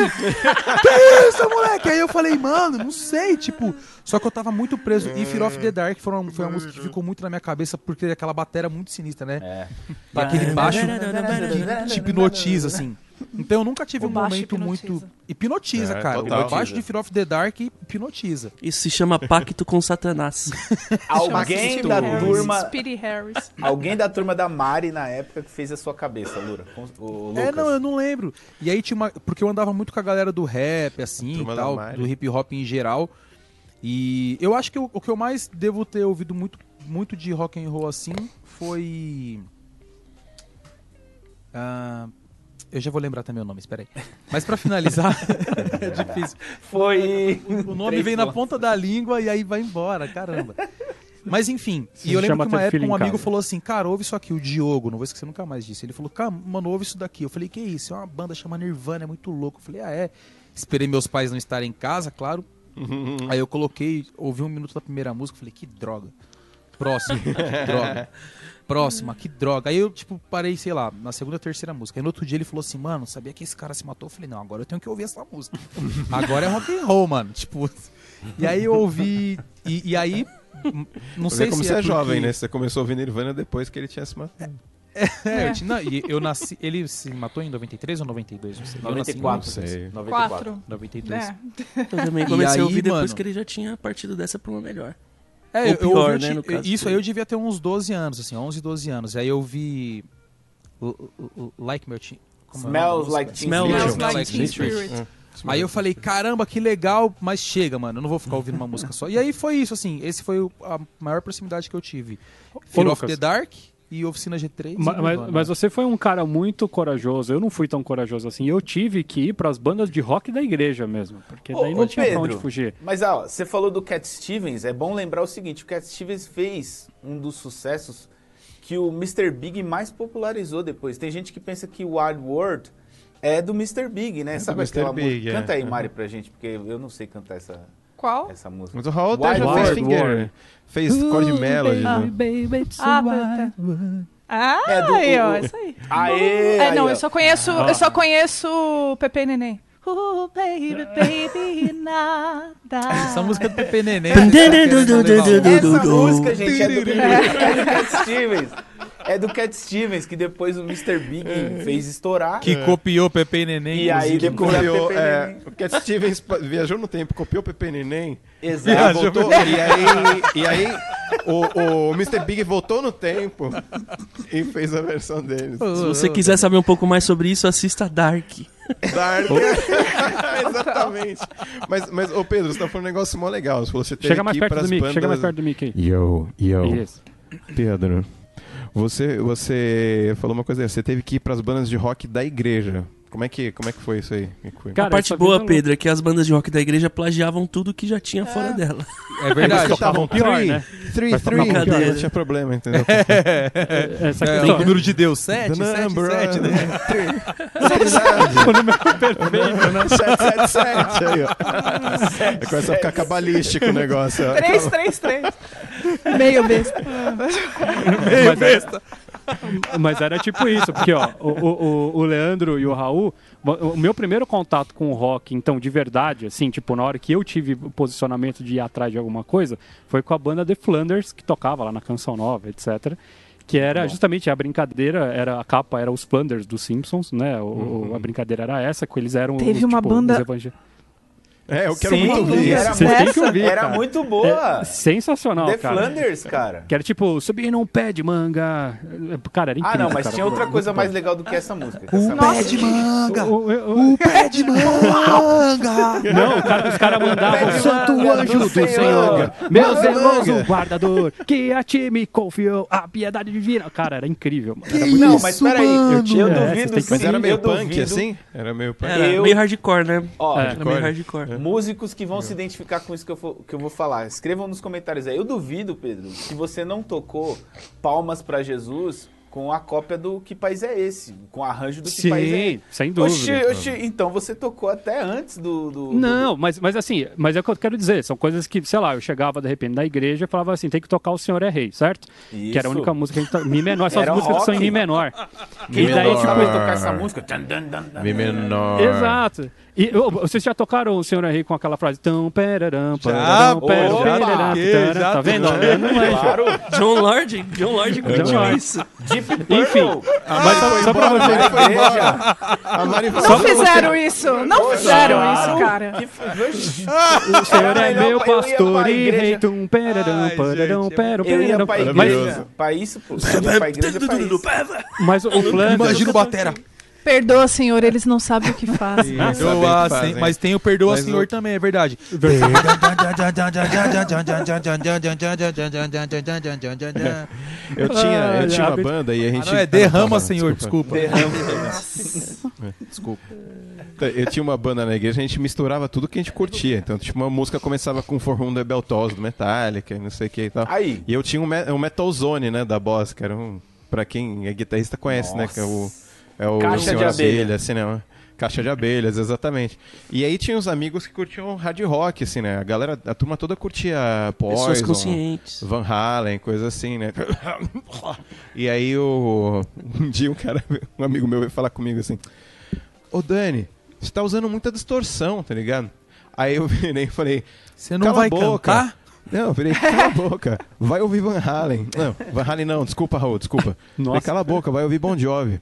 que isso, moleque? Aí eu falei, mano, não sei, tipo. Só que eu tava muito preso. E Fear of the Dark foi uma, foi uma música que ficou muito na minha cabeça porque aquela batera muito sinistra, né? É. Aquele baixo que te hipnotiza, assim. Então eu nunca tive O um momento hipnotiza. muito. Hipnotiza, É, cara. total. O baixo de Fear of the Dark hipnotiza. Isso se chama Pacto com Satanás. Alguém da Harris. turma. Speedy Harris. Alguém da turma da Mari na época que fez a sua cabeça, Lura. O Lucas. É, não, eu não lembro. E aí tinha uma. Porque eu andava muito com a galera do rap, assim, e tal, do hip hop em geral. E eu acho que eu- o que eu mais devo ter ouvido muito, muito de rock and roll assim foi. Ah, eu já vou lembrar também o nome, espera aí. Mas pra finalizar, é difícil. Foi. O nome Três vem na ponta da língua e aí vai embora, caramba. Mas enfim, Se e eu lembro que uma época um amigo casa. falou assim, cara, ouve isso aqui, o Diogo, não vou esquecer nunca mais disso. Ele falou, cara, mano, ouve isso daqui. Eu falei, que isso? É uma banda chamada Nirvana, é muito louco. Eu falei, ah, é. Esperei meus pais não estarem em casa, claro. Aí eu coloquei, ouvi um minuto da primeira música, falei, que droga. Próxima, que droga. Próxima, que droga. Aí eu, tipo, parei, sei lá, na segunda ou terceira música. Aí no outro dia ele falou assim, mano, sabia que esse cara se matou? Eu falei, não, agora eu tenho que ouvir essa música. Agora é rock and roll, mano. Tipo. E aí eu ouvi. E, e aí. Não sei como se você é, porque- jovem, né? Você começou a ouvir Nirvana depois que ele tinha se matado. É, eu, tinha- não, e eu nasci. Ele se matou em 93 ou 92? Não sei. Eu nasci em 94. não sei. 94. Quatro. 92. É. Eu também E comecei a aí, ouvir depois mano? que ele já tinha partido dessa pra uma melhor. É, Ou eu, eu pior, ouvi, né, eu no ti- caso Isso aí eu devia ter uns 12 anos, assim, 11, 12 anos. Aí eu vi. Like Meu Teen. é Smells música? like Teen Smells Spirit. Smells Smells like Teen Spirit. Aí eu falei, caramba, que legal, mas chega, mano, eu não vou ficar ouvindo uma música só. E aí foi isso, assim, esse foi a maior proximidade que eu tive. Fear of the Dark e Oficina G3. Ma- e Mas, Nirvana. mas você foi um cara muito corajoso. Eu não fui tão corajoso assim. Eu tive que ir pras bandas de rock da igreja mesmo. Porque daí Ô, não ô, tinha pra Pedro, onde fugir. Mas ó, você falou do Cat Stevens, é bom lembrar o seguinte, o Cat Stevens fez um dos sucessos que o Mr. Big mais popularizou depois. Tem gente que pensa que o Wild World é do Mr. Big, né? do Sabe Mr. aquela Big, música? é. Canta aí. Mari, pra gente, porque eu não sei cantar essa, Qual? essa música. Mas o Raul até já fez finger. War. Fez chord melody. Ah. né? Ah, tá. Ah, É do- aí, ó, isso aí. Aê! É, não, aí, ó. eu só conheço, Ah. eu só conheço o Pepe e Neném. Oh, baby, baby, nada. Essa música do Pepe Neném. Essa música, gente, é do, é do Cat Stevens. É do Cat Stevens, que depois o Mr. Big fez estourar. Que copiou Pepe e Neném. E aí depois- Copiou, Pepe é, Neném. o Cat Stevens viajou no tempo, copiou o Pepe Neném. Exato. E, voltou, e aí, e aí o, o Mr. Big voltou no tempo e fez a versão deles. Se você quiser saber um pouco mais sobre isso, assista Dark. Dark. Exatamente. Mas, mas, ô Pedro, você tá falando um negócio mó legal. Você falou você Chega mais perto do Mickey. Chega mais perto do Mickey. Yo, yo. Isso. Pedro, você, você falou uma coisa você teve que ir pras bandas de rock da igreja. Como é que, como é que foi isso aí? É foi? Cara, a parte boa, é Pedro, é que as bandas de rock da igreja plagiavam tudo que já tinha fora dela. É Eles verdade. tocavam pior, three, né? three, three, pior, não tinha problema, entendeu? Essa É, questão. o número de Deus, 7, The 7, number, 7, né? Perfeito, né? 777 aí, ó. Aí começa a ficar cabalístico o negócio. ó. 3, 3, 3. Meio besta. Mas era, mas era tipo isso, porque ó, o, o, o Leandro e o Raul, o meu primeiro contato com o rock, então, de verdade, assim, tipo, na hora que eu tive o posicionamento de ir atrás de alguma coisa, foi com a banda The Flanders, que tocava lá na Canção Nova, etc. Que era justamente a brincadeira, era a capa era os Flanders dos Simpsons, né? O, o- A brincadeira era essa, que eles eram Teve os, uma tipo, banda- É, eu quero Sim, muito ouvir era. Vocês têm que muito- ouvir, Era cara. muito boa. É sensacional, The cara. Flanders, cara. Que era tipo, subir num pé de manga. Cara, era Ah, incrível. não, mas cara. tinha outra coisa mais legal do que essa música. que O essa pé música- de manga! O- o- o- pé de manga! Não, o cara- os caras mandavam Santo Anjo do do Senhor, Senhor, meu manga, zeloso manga." guardador, que a ti me confiou a piedade divina. Cara, era incrível. mano. Era muito Não, mas peraí, mano? eu, eu É, duvido sim, Mas era meio punk, assim? Era meio punk. Era meio hardcore, né? Ó, É. Era meio hardcore. Músicos que vão se identificar com isso que eu, for- que eu vou falar. Escrevam nos comentários aí. Eu duvido, Pedro, que você não tocou Palmas pra Jesus com a cópia do Que País é Esse? Com o arranjo do Que País é Esse? Sim, sem dúvida. Oxi, oxi, então você tocou até antes do... do- do- Não, mas, mas assim, mas é o que eu quero dizer, são coisas que, sei lá, eu chegava de repente na igreja e falava assim, tem que tocar O Senhor é Rei, certo? Que era a Isso. única música que a gente tá, Mi menor, essas músicas que são em rock. Mi menor. Quem E daí, não gostava tipo, tocar essa música? Mi menor. Exato. E ô, vocês já tocaram o Senhor é Rei com aquela frase tão peraram, Já, pararam, pô, peram, já peraram, já Tá vendo? Eu não manjo. Claro. John Lord, John Lord curtiu isso. Deep Purple. Enfim, mas só, só pra você... Mari foi embora. A Mari foi Não fizeram isso. Não fizeram Claro. isso, cara. Que. O Senhor é meu pastor e igreja. rei, tum, gente, pero, Eu ia perarão. pra igreja. Isso, pô. Pra igreja pra isso. Mas o Flanders... Imagina o Batera. Perdoa, senhor, eles não sabem o que fazem. O Perdoa, mas tem o Perdoa Mas Senhor o- também, é verdade. Eu tinha, Ah, eu tinha uma banda e a Ah, gente... não, é Ah, derrama, Senhor, desculpa. Desculpa. Eu tinha uma banda na igreja, a gente misturava tudo que a gente curtia. Então, tipo, uma música começava com For Whom the Bell Tolls, do Metallica, e não sei o que e tal. Aí. E eu tinha um, me- um Metal Zone, né, da Boss, que era um... Pra quem é guitarrista conhece, né, que é o... É o Caixa Senhor de abelha. Abelha, assim, né? Caixa de abelhas, exatamente. E aí tinha uns amigos que curtiam hard rock, assim, né? A galera, a turma toda curtia Pessoas Poison, conscientes. Van Halen, coisa assim, né? E aí o um dia um cara, um amigo meu veio falar comigo assim: "Ô Dani, você tá usando muita distorção, tá ligado?" Aí eu virei e falei: Você não vai boca. cantar? "Não, eu virei, cala a boca. Vai ouvir Van Halen." Não, Van Halen não, desculpa, Raul, desculpa. Nossa. Falei, cala a boca, vai ouvir Bon Jovi.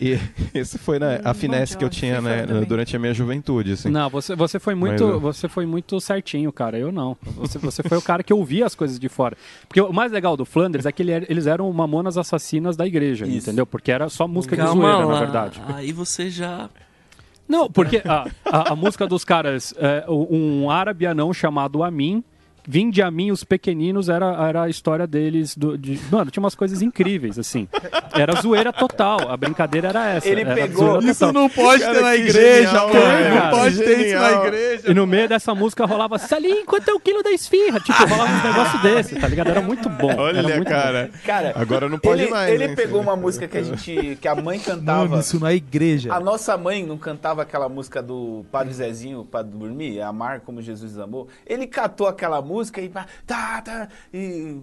E esse foi né, a Hum, finesse que eu tinha né, durante a minha juventude, assim. Não, você, você foi muito, eu- você foi muito certinho, cara. Eu não. Você, você foi o cara que ouvia as coisas de fora. Porque o mais legal do Flanders é que ele era- eles eram mamonas assassinas da igreja, Isso. entendeu? Porque era só música de Calma zoeira, lá. na verdade. Aí você já. Não, porque a, a, a música dos caras, é, um árabe anão chamado Amin, Vinde a mim os pequeninos era, era a história deles. Do, de, mano, tinha umas coisas incríveis, assim. Era zoeira total. A brincadeira era essa. Ele era pegou- Isso total. não pode Cara, ter na igreja, genial, mano. cara. Não pode ter isso na Genial. igreja. E no meio dessa música rolava Salim, quanto é o quilo da esfirra? Tipo, rolava uns negócios desses, tá ligado? Era muito bom. era Olha, muito cara. Cara, Agora não pode ele, mais. Ele hein, pegou filho? uma música que a gente. que a mãe cantava. Mano, isso na igreja. A nossa mãe não cantava aquela música do Padre Zezinho para dormir, Amar como Jesus amou. Ele catou aquela música e tá, tá, e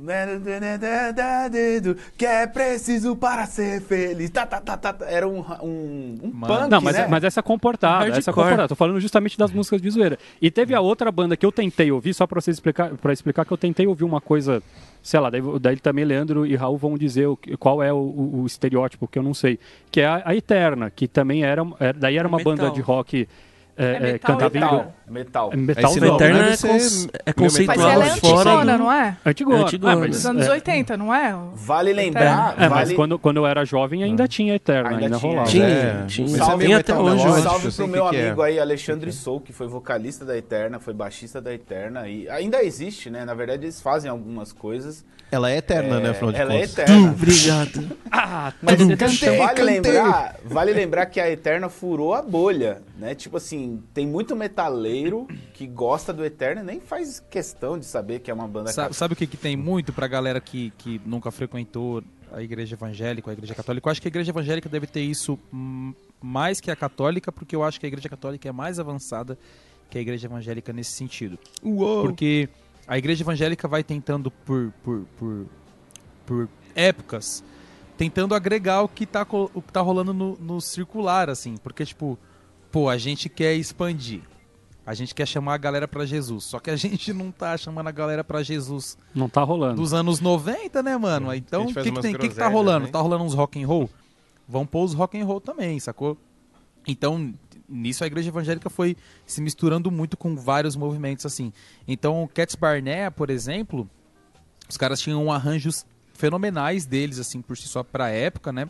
que é preciso para ser feliz. Tá, tá, tá, tá, tá. Era um, um, um Mano. punk, Não, mas, né? mas essa é comportada, Hardcore. essa é comportada. Tô falando justamente das músicas de zoeira. E teve a outra banda que eu tentei ouvir, só pra vocês explicar, pra explicar que eu tentei ouvir uma coisa, sei lá, daí, daí também Leandro e Raul vão dizer o que- qual é o, o- o estereótipo, que eu não sei. Que é a, a Eterna, que também era, era- daí era uma Metal. banda de rock. É, É é, metal, cantava em Metal. inglês. Metal. É metal não, nome Eterna é, cons- é meio Mas conceitual ela é fora antigona, do... não é? Antigona. Antigona. Ah, mas, Dos anos é, 80, não é? Vale lembrar. É, mas vale... quando, quando eu era jovem ainda tinha Eterna, Ainda ainda, tinha. rolava. Tinha, É, tinha. mas Salve é Tem até metal hoje. Salve pro que meu que é. amigo aí, Alexandre Sou, que foi vocalista da Eterna, foi baixista da Eterna e ainda existe, né? Na verdade, eles fazem algumas coisas. Ela é eterna, né, afinal de ela é contas. eterna. Obrigado. Ah, Mas tudo cantei, vale cantei. lembrar, vale lembrar que a Eterna furou a bolha, né? Tipo assim, tem muito metaleiro que gosta do Eterna e nem faz questão de saber que é uma banda Sabe, sabe o que, que tem muito pra galera que, que nunca frequentou a igreja evangélica, a igreja católica? Eu acho que a igreja evangélica deve ter isso mais que a católica, porque eu acho que a igreja católica é mais avançada que a igreja evangélica nesse sentido. Uou. Porque a igreja evangélica vai tentando por, por, por, por épocas, tentando agregar o que tá, co- o que tá rolando no, no circular, assim. Porque, tipo, pô, a gente quer expandir. A gente quer chamar a galera pra Jesus. Só que a gente não tá chamando a galera pra Jesus Não tá rolando. dos anos 90, né, mano? A Então, o que, que tem? O que, que tá rolando? né? Tá rolando uns rock and roll? Vão pôr os rock and roll também, sacou? Então, nisso a igreja evangélica foi se misturando muito com vários movimentos assim. Então, o Cats Barnett, por exemplo, os caras tinham arranjos fenomenais deles assim por si só pra época, né?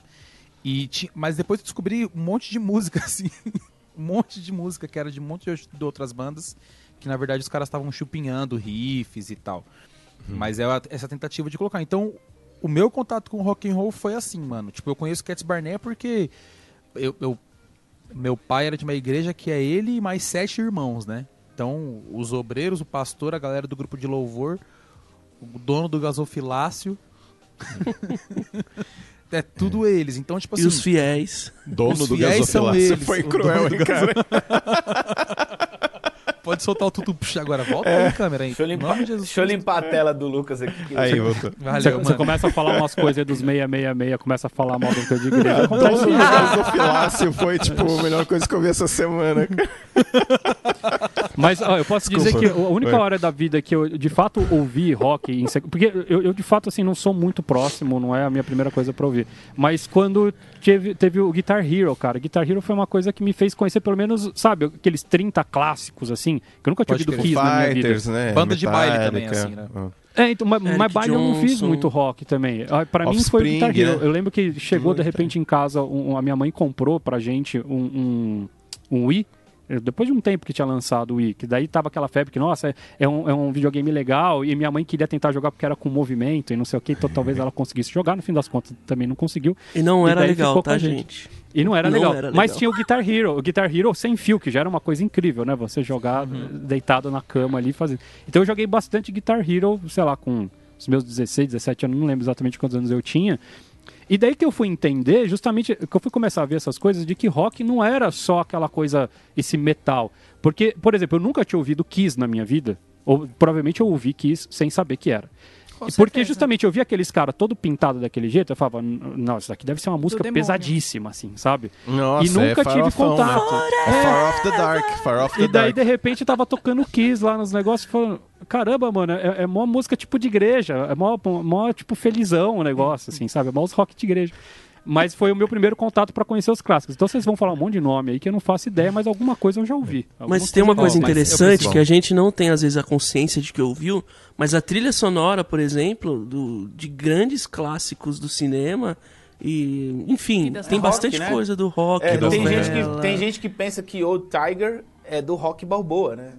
E mas depois eu descobri um monte de música assim, um monte de música que era de um monte de outras bandas que na verdade os caras estavam chupinhando riffs e tal. Mas é essa tentativa de colocar. Então, o meu contato com o rock and roll foi assim, mano. Tipo, eu conheço Cats Barnett porque eu, eu- meu pai era de uma igreja que é ele e mais sete irmãos, né? Então, os obreiros, o pastor, a galera do grupo de louvor, o dono do gasofilácio. é tudo eles. Então, tipo assim. E os fiéis. Dono Os do fiéis são gasofilácio eles. foi O cruel, dono hein, cara? Pode soltar o tutu puxa agora. Volta aí, câmera aí. Deixa eu, limpar, deixa eu limpar a tela do Lucas aqui. que- Aí, voltou. Valeu, Você, começa a falar umas coisas aí dos 666, começa a falar mal do teu de igreja. Dono do gasofilácio foi, tipo, a melhor coisa que eu vi essa semana. Mas ó, eu posso dizer que Desculpa. a única hora da vida que eu de fato ouvi rock, em porque eu, eu, de fato assim não sou muito próximo, não é a minha primeira coisa pra ouvir. Mas quando teve, teve o Guitar Hero, cara, Guitar Hero foi uma coisa que me fez conhecer pelo menos, sabe, aqueles 30 clássicos assim, que eu nunca tinha Pode ouvido. Kiss na minha vida. Né? Banda de baile também, assim, Ah. É, então, mas, mas baile eu não fiz muito rock também. Ah, Pra mim foi o Guitar Hero. né? Eu lembro que chegou de repente em casa, um- a minha mãe comprou pra gente um, um, um Wii. Depois de um tempo que tinha lançado o Wii, que daí tava aquela febre que, nossa, é- é um, é um videogame legal, e minha mãe queria tentar jogar porque era com movimento e não sei o que, então talvez ela conseguisse jogar, no fim das contas também não conseguiu. E não E era legal, tá, gente. gente? E não era Não legal. era Mas legal. tinha o Guitar Hero, o Guitar Hero sem fio, que já era uma coisa incrível, né? Você jogar Uhum. deitado na cama ali fazendo. Então eu joguei bastante Guitar Hero, sei lá, com os meus 16, 17 anos, não lembro exatamente quantos anos eu tinha. E daí que eu fui entender, justamente, que eu fui começar a ver essas coisas, de que rock não era só aquela coisa, esse metal. Porque, por exemplo, eu nunca tinha ouvido Kiss na minha vida. Ou provavelmente eu ouvi Kiss sem saber que era. Porque justamente eu vi aqueles caras todo pintado daquele jeito, eu falava, "N- não, isso daqui deve ser uma música pesadíssima, assim, sabe? Nossa, E nunca é tive farofão, né? contato. É Far Off the Dark, Far Off the E daí, Dark. de repente, tava tocando Kiss lá nos negócios, falando, caramba, mano, é, é mó música tipo de igreja, é mó, mó tipo felizão o negócio, assim, sabe? É mó os rock de igreja. Mas foi o meu primeiro contato pra conhecer os clássicos. Então vocês vão falar um monte de nome aí que eu não faço ideia, mas alguma coisa eu já ouvi. Alguma Mas tem uma coisa interessante que a gente não tem às vezes a consciência de que ouviu, mas a trilha sonora, por exemplo, do, de grandes clássicos do cinema e, enfim, E tem rock, bastante né? coisa do rock, É, da tem, gente que, tem gente que pensa que Old Tiger é do Rock Balboa, né?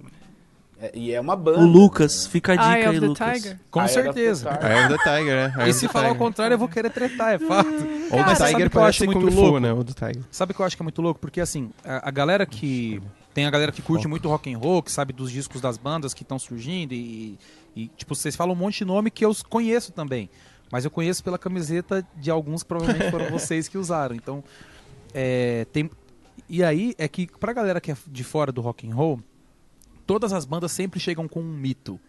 É- e é uma banda. O Lucas, fica a dica Eye aí, Lucas. Tiger. Com Eye certeza. Eye of the Tiger, né? Eye E se falar o contrário, eu vou querer tretar, é fato. Cara, sabe Tiger o que eu acho parece muito Fu, louco? né? Old Tiger. Sabe o que eu acho que é muito louco? Porque assim, a, a galera que. Tem a galera que curte muito rock and roll, que sabe dos discos das bandas que estão surgindo e, e, tipo, vocês falam um monte de nome que eu conheço também. Mas eu conheço pela camiseta de alguns que provavelmente foram vocês que usaram. Então, é, tem... E aí é que pra galera que é de fora do rock and roll, todas as bandas sempre chegam com um mito.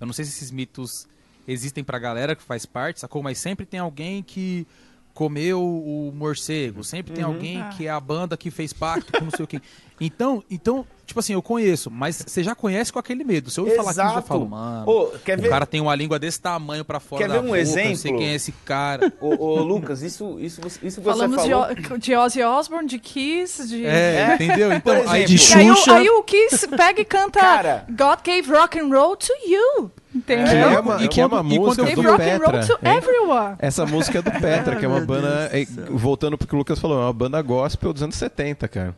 Eu não sei se esses mitos existem pra galera que faz parte, sacou? Mas sempre tem alguém que comeu o morcego, sempre tem alguém Ah. que é a banda que fez pacto com não sei o quê. Então, então tipo assim, eu conheço, mas você já conhece com aquele medo. Se eu ouvir falar aquilo, eu já falo, mano. Ô, quer o ver- cara tem uma língua desse tamanho pra fora Quer da ver um boca, eu sei exemplo? quem é esse cara. Ô, ô, Lucas, isso, isso, você- isso que Falamos você de, falou... O- de Ozzy Osbourne, de Kiss, de... É, É. entendeu? Então, Por aí exemplo. de E aí, o- Xuxa. aí o Kiss pega e canta Cara. God gave rock and roll to you. Entendeu? Que é uma, E que é uma e música do rock and roll Petra. to hein? everyone. Essa música é do Petra, que é uma banda. É, voltando pro que o Lucas falou, é uma banda gospel dos anos 70, cara.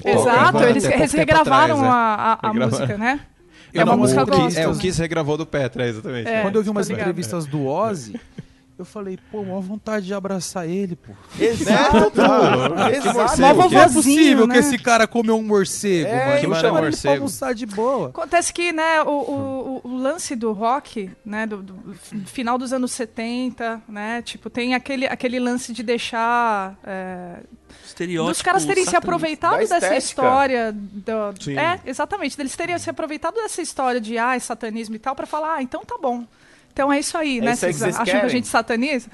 Que Exato, eles, eles regravaram atrás, é. a, a, a Regravaram. música, né? Eu É uma não- música gospel. É, o Kiss regravou do Petra, exatamente. É. Quando eu vi umas entrevistas do Ozzy, eu falei, pô, maior vontade de abraçar ele, pô. Exato, exato. morcego, Não é possível né? que esse cara comeu um morcego, É, mano. que mano, ele pra morcego. almoçar de boa. Acontece que, né, o, o, o- o lance do rock, né, do, do final dos anos 70, né, tipo, tem aquele, aquele lance de deixar... é, Estereótipo. dos caras terem se aproveitado dessa história. Do, Sim. é, exatamente. Deles terem se aproveitado dessa história de ah, satanismo e tal, pra falar, ah, então tá bom. Então é isso aí, É né? isso aí Vocês acham que a querem. gente sataniza?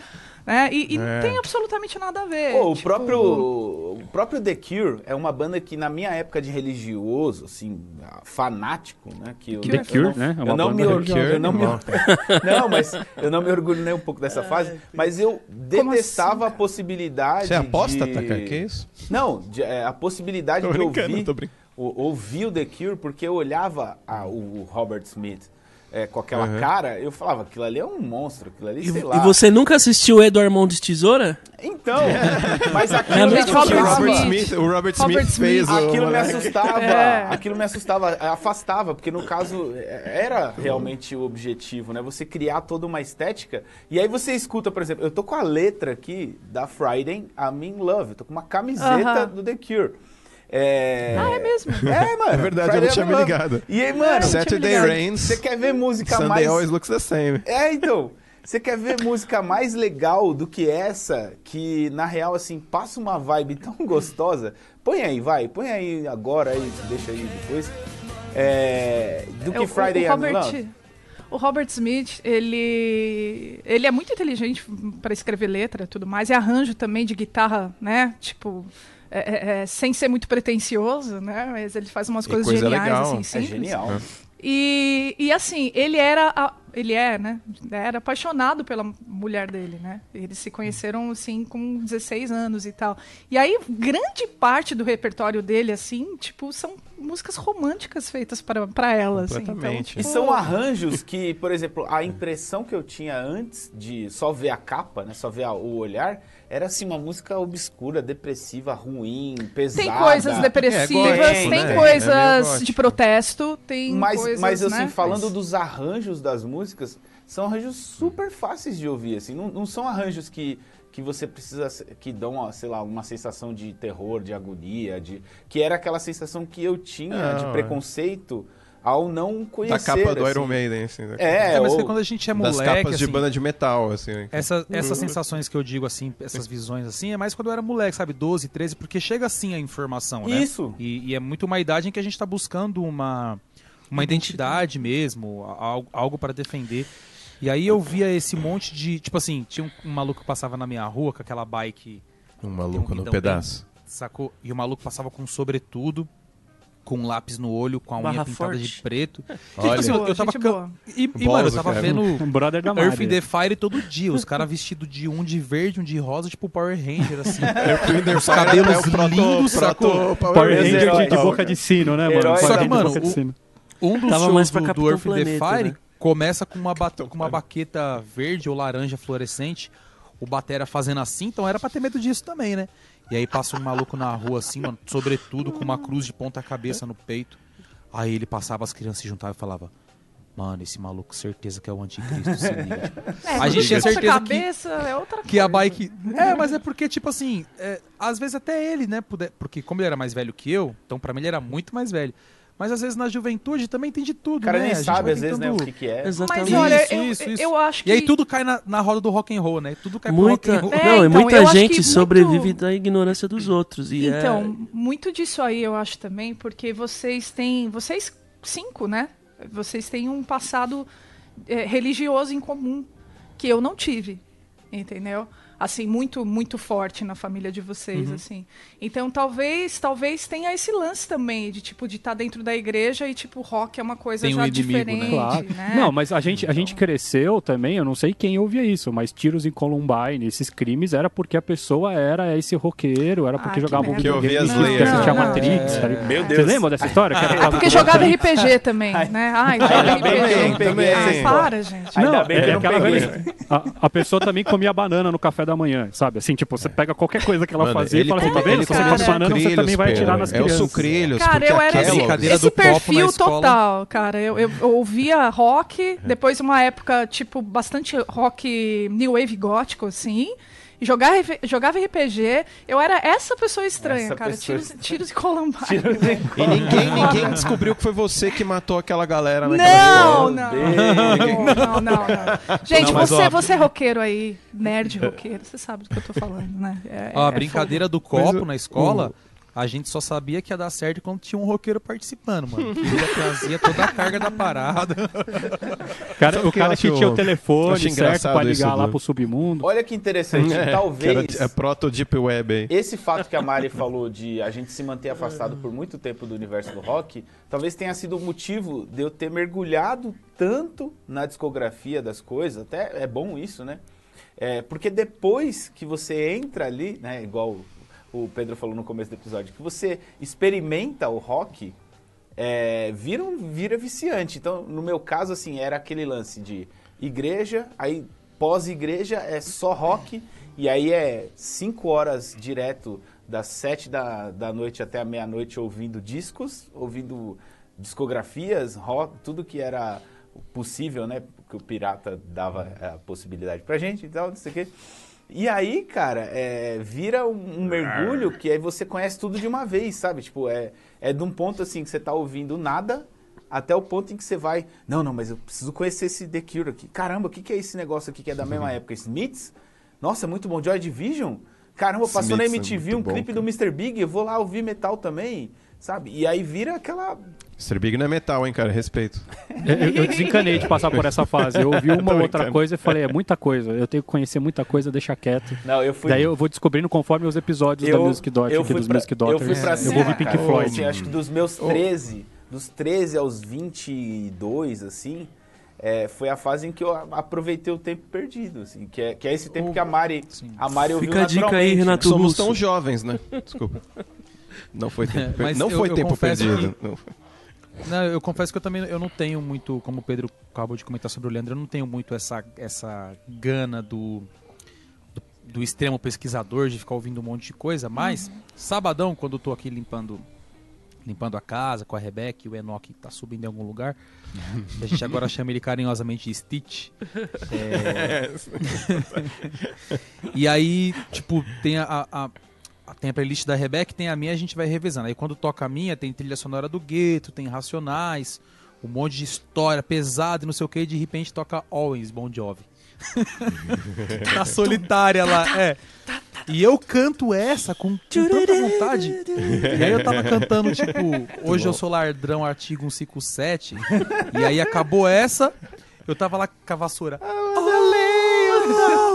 Né? E, e É. não tem absolutamente nada a ver. Pô, o, tipo, próprio, o próprio The Cure é uma banda que, na minha época de religioso, assim, fanático, né? Que eu, The eu Cure, não- né? É eu uma não banda me or- religiosa. eu não me Cure, Não, mas eu não me orgulho nem um pouco dessa fase. Mas eu detestava a possibilidade. Você é apóstata, de... cara? Que isso? Não, de- é, a possibilidade Tô de ouvir, tô brincando. o- ouvir o The Cure, porque eu olhava a- o, o Robert Smith é, com aquela Uhum. cara, eu falava, aquilo ali é um monstro, aquilo ali, E, sei lá. e você nunca assistiu Eduardo Mão de Tesoura? Então, mas aquilo É a me mesma O Robert assustava. Robert Smith. Smith, o Robert Robert Smith fez o. Aquilo me moleque. assustava, É. aquilo me assustava, afastava, porque no caso é, era realmente o objetivo, né? Você criar toda uma estética. E aí você escuta, por exemplo, eu tô com a letra aqui da Friday, I'm in Love, eu tô com uma camiseta Aham. do The Cure. É... Ah, é mesmo? É, mano. É verdade, eu Friday não tinha me ligado. E aí, mano, Saturday ligado. Rains. você quer ver música Sunday mais... always looks the same. É, então. Você quer ver música mais legal do que essa, que na real, assim, passa uma vibe tão gostosa? Põe aí, vai, põe aí agora, aí, deixa aí depois. É, do É, que o- Friday o, I'm Robert, Love. o Robert Smith, ele ele é muito inteligente para escrever letra e tudo mais, e arranjo também de guitarra, né? Tipo, é, é, é, sem ser muito pretencioso, né? Mas ele faz umas E coisas coisa geniais, legal. assim, É simples. genial. E, e assim, ele era. a- ele é, né? Era apaixonado pela mulher dele, né? Eles se conheceram, assim, com 16 anos e tal. E aí, grande parte do repertório dele, assim, tipo, são músicas românticas feitas para para ela, assim. Então, Completamente. E tipo, são arranjos que, por exemplo, a impressão que eu tinha antes de só ver a capa, né, só ver a- o olhar, era assim uma música obscura, depressiva, ruim, pesada. Tem coisas depressivas, É gótico, tem né? É coisas meio de protesto, tem Mas, coisas, mas assim, né? falando dos arranjos das músicas, são arranjos super fáceis de ouvir, assim, não, não são arranjos que, que você precisa, que dão, sei lá, uma sensação de terror, de agonia, de que era aquela sensação que eu tinha Não, de é. Ao não Da conhecer. capa do assim. Iron Maiden, assim. da- É, É, mas ou- que quando a gente é das moleque, capas de assim, banda de metal, assim. né? Essa, essas sensações que eu digo, assim, essas visões assim, é mais quando eu era moleque, sabe? 12, 13, porque chega assim a informação, né? Isso. E, e é muito uma idade em que a gente tá buscando uma, uma identidade mesmo, algo, algo para defender. E aí eu via esse monte de. Tipo assim, tinha um, um maluco que passava na minha rua com aquela bike, Um maluco um no pedaço. sacou? E o maluco passava com sobretudo, com um lápis no olho, com a unha Barra pintada forte. de preto. Olha. Tipo assim, eu, eu tava. gente ca- boa. E, e, Bozo, mano, eu tava cara. vendo. Um brother da Earth in the Fire todo dia, os caras vestidos de um de verde, um de rosa, tipo Power Ranger, assim. os Fire cabelos é proto- lindos, proto sacou? Power Power Ranger Ranger de, de herói. boca de sino, né, mano? Herói Só que, mano. Um dos Tava shows do, do Earth in the Fire né? começa com uma, ba- com uma baqueta verde ou laranja fluorescente, o batera fazendo assim, então era pra ter medo disso também, né? E aí passa um maluco na rua assim, mano, sobretudo com uma cruz de ponta cabeça no peito. Aí ele passava, as crianças se juntavam e falava... Mano, esse maluco, certeza que é o anticristo, se liga. É, A gente tinha certeza que- cabeça é outra Que a coisa. bike. É, mas é porque, tipo assim, é, às vezes até ele, né? puder- Porque como ele era mais velho que eu, então pra mim ele era muito mais velho. Mas às vezes na juventude também tem de tudo, O cara né? nem sabe, às vezes, né, o que, que é. Exatamente. Mas olha, Isso, eu, isso, isso. eu acho que... E aí tudo cai na, na roda do rock and roll, né? Tudo cai pro Muita, rock and roll. É, não, e então, muita acho que gente muito- sobrevive da ignorância dos outros. E é- Então, muito disso aí eu acho também, porque vocês têm. Vocês cinco, né? Vocês têm um passado é, religioso em comum que eu não tive. Entendeu? Assim muito muito forte na família de vocês assim então talvez talvez tenha esse lance também de tipo de estar dentro da igreja e tipo rock é uma coisa Tem um já inimigo, né? diferente Claro. né? Não, mas a gente, a gente cresceu também, eu não sei quem ouvia isso, mas tiros em Columbine, esses crimes, era porque a pessoa era esse roqueiro, era porque Ah, que jogava um. Que videogame, Slayer, assistia né? Matrix. tá ligado? Meu Você Deus. lembra dessa história? Que é porque jogava RPG também né ai joga que RPG também. essa para gente Ainda Não, que é não aquela a, a pessoa também comia banana no café da manhã, sabe? Assim, tipo, você pega qualquer coisa que ela Mano, fazia e fala assim, tá vendo? Se você come banana, você também vai atirar nas Pedro. crianças. É o sucrilhos, Cara, eu era esse, brincadeira esse do copo na perfil escola. total, cara. Eu, eu- eu ouvia rock, depois uma época, tipo, bastante rock new wave gótico, assim. E Jogava, jogava RPG, eu era essa pessoa estranha, Essa cara. pessoa Tiros, tiros e Columbine. E ninguém, ninguém descobriu que foi você que matou aquela galera Não, não, não, não, não, não. Gente, você, você é roqueiro aí, nerd roqueiro, você sabe do que eu tô falando, né? É- Ó, a é brincadeira do copo na escola, a gente só sabia que ia dar certo quando tinha um roqueiro participando, mano. Que ele já trazia toda a carga da parada. Cara, o cara que tinha o telefone certo engraçado pra ligar lá do- pro submundo. Olha que interessante, É, talvez... que era- É proto Deep Web aí. Esse fato que a Mari falou de a gente se manter afastado por muito tempo do universo do rock, talvez tenha sido o motivo de eu ter mergulhado tanto na discografia das coisas, até é bom isso, né? É, porque depois que você entra ali, né, igual o Pedro falou no começo do episódio, que você experimenta o rock, é, vira, vira viciante. Então, no meu caso, assim, era aquele lance de igreja, aí pós-igreja é só rock, e aí é cinco horas direto das sete da, da noite até a meia-noite ouvindo discos, ouvindo discografias, rock, tudo que era possível, né? Que o pirata dava a possibilidade pra gente e tal, não sei o quê. E aí, cara, é, vira um, um mergulho que aí você conhece tudo de uma vez, sabe? Tipo, é, é de um ponto assim que você tá ouvindo nada até o ponto em que você vai. Não, não, mas eu preciso conhecer esse The Cure aqui. Caramba, o que, que é esse negócio aqui que é da mesma época? Smiths? Nossa, é muito bom. Joy Division? Caramba, passou na Smiths é MTV muito um bom, clipe cara. do Mr. Big, eu vou lá ouvir metal também, sabe? E aí vira aquela. Mr. Big não é metal, hein, cara? Respeito. Eu, eu- eu desencanei de passar por essa fase. Eu ouvi uma outra coisa e falei, é muita coisa. Eu tenho que conhecer muita coisa, deixa quieto. Não, eu fui. Daí eu vou descobrindo conforme os episódios da Music Dot, eu aqui fui dos pra, Music eu Daughters. fui pra eu cima, vou ouvir Pink cara. Floyd. Assim, acho que dos meus 13, dos 13 aos 22, assim, é, foi a fase em que eu aproveitei o tempo perdido, assim, que é, que é esse tempo que a Mari, a Mari ouviu Fica a dica aí, naturalmente, né? Renato. Somos tão jovens, né? Desculpa. Não foi tempo, per- Mas não eu- foi eu tempo perdido. Não foi. Não, eu confesso que eu também eu não tenho muito, como o Pedro acabou de comentar sobre o Leandro, eu não tenho muito essa, essa gana do, do, do extremo pesquisador de ficar ouvindo um monte de coisa, mas sabadão, quando eu tô aqui limpando limpando a casa com a Rebeca e o Enoch tá subindo em algum lugar, a gente agora chama ele carinhosamente de Stitch. É, e aí, tipo, tem a, a- tem a playlist da Rebeca, tem a minha, a gente vai revezando. Aí quando toca a minha, tem trilha sonora do Gueto, tem Racionais, um monte de história pesada e não sei o que, e de repente toca Always Bon Jovi. Na solitária lá, é. E eu canto essa com, com tanta vontade. E aí eu tava cantando, tipo, hoje eu sou lardrão, artigo 157. E aí acabou essa, eu tava lá com a vassoura. Always.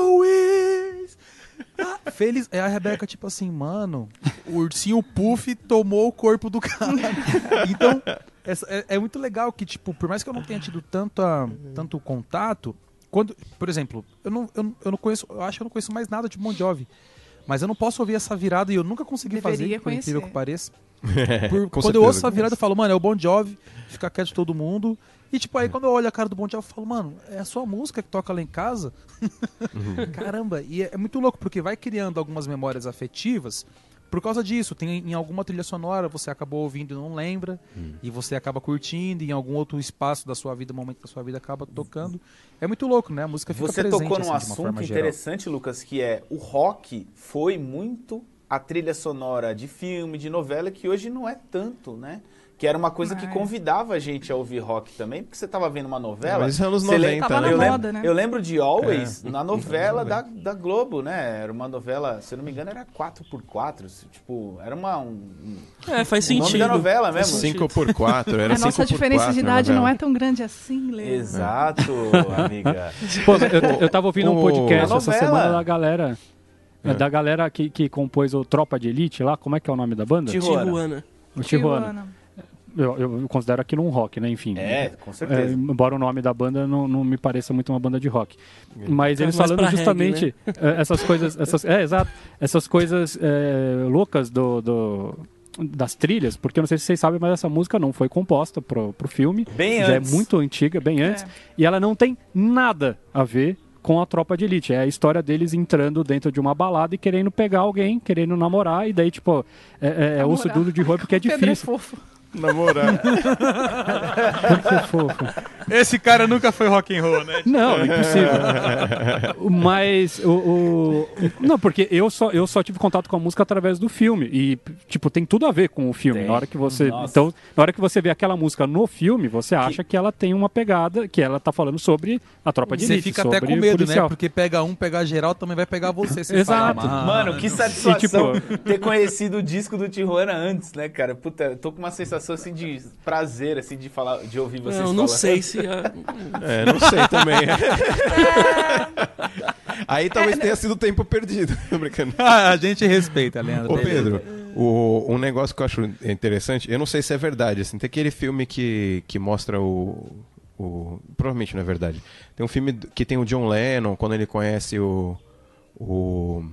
Ah, Feliz. Aí a Rebeca, tipo assim, mano, o ursinho Puff tomou o corpo do cara. Então, essa- é, é muito legal que, tipo, por mais que eu não tenha tido tanta, tanto contato, quando, por exemplo, eu não, eu, não- eu não conheço, eu acho que eu não conheço mais nada de Bon Jovi. Mas eu não posso ouvir essa virada e eu nunca consegui Deveria fazer, por incrível que pareça. É, Por- quando eu ouço certeza. essa virada, eu falo, mano, é o Bon Jovi, fica quieto de todo mundo. E tipo, aí quando eu olho a cara do Bon Jovi, eu falo, mano, é a sua música que toca lá em casa? Uhum. Caramba, e é, é muito louco, porque vai criando algumas memórias afetivas por causa disso. Tem em alguma trilha sonora, você acabou ouvindo e não lembra, Hum. e você acaba curtindo, e em algum outro espaço da sua vida, momento da sua vida, acaba tocando. É muito louco, né? A música fica Você presente, tocou num assim, de uma assunto forma geral. interessante, Lucas, que é o rock foi muito a trilha sonora de filme, de novela, que hoje não é tanto, né? Que era uma coisa que Mas- convidava a gente a ouvir rock também, porque você estava vendo uma novela. Mas anos você 90, Tava na eu, né? moda, lembro, né? eu lembro de Always É. na novela da, da Globo, né? Era uma novela, se eu não me engano, era 4x4. Tipo, era uma. Um, um- É, faz nome sentido. da novela mesmo. 5 por 4 era a nossa 5 por diferença 4 de idade novela. não é tão grande assim, Lê. Exato, amiga. Pô, eu, eu tava ouvindo um podcast essa semana da galera É da galera que, que compôs o Tropa de Elite lá, como é que é o nome da banda? Tijuana. Tijuana. O Tijuana. Eu, eu considero aquilo um rock, né? Enfim. É, com É, certeza. embora o nome da banda não, não me pareça muito uma banda de rock. Mas Tá eles falando justamente é, essas coisas. Essas, é, exato. Essas coisas é, loucas do, do- das trilhas, porque eu não sei se vocês sabem, mas essa música não foi composta pro, pro filme. Bem já antes. é muito antiga, bem antes. É. E ela não tem nada a ver com a tropa de elite. É a história deles entrando dentro de uma balada e querendo pegar alguém, querendo namorar, e daí, tipo, é, é, é osso duro de roi porque é Pedro é difícil. fofo. Namorar. Porque é fofo. Esse cara nunca foi rock and roll, né? Não, impossível. Mas o, o- Não, porque eu só, eu só tive contato com a música através do filme. E, tipo, tem tudo a ver com o filme. Tem. Na hora que você. Nossa. Então, na hora que você vê aquela música no filme, você acha que ela tem uma pegada, que ela tá falando sobre a tropa de Você elite. fica sobre até com medo, policial. né? Porque pega um, pega geral, também vai pegar você. Você Exato. fala, "Ah, Mano, que satisfação E, ter conhecido o disco do Tijuana antes, né, cara? Puta, eu tô com uma sensação assim de prazer, assim, de falar, de ouvir vocês Eu não falando. sei se. a- É, não sei também. Aí talvez tenha sido tempo perdido. Brincando. Ah, a gente respeita, Leandro. Ô Pedro, o, um negócio que eu acho interessante, eu não sei se é verdade, assim, tem aquele filme que, que mostra o, o. Provavelmente não é verdade. Tem um filme que tem o John Lennon, quando ele conhece o. o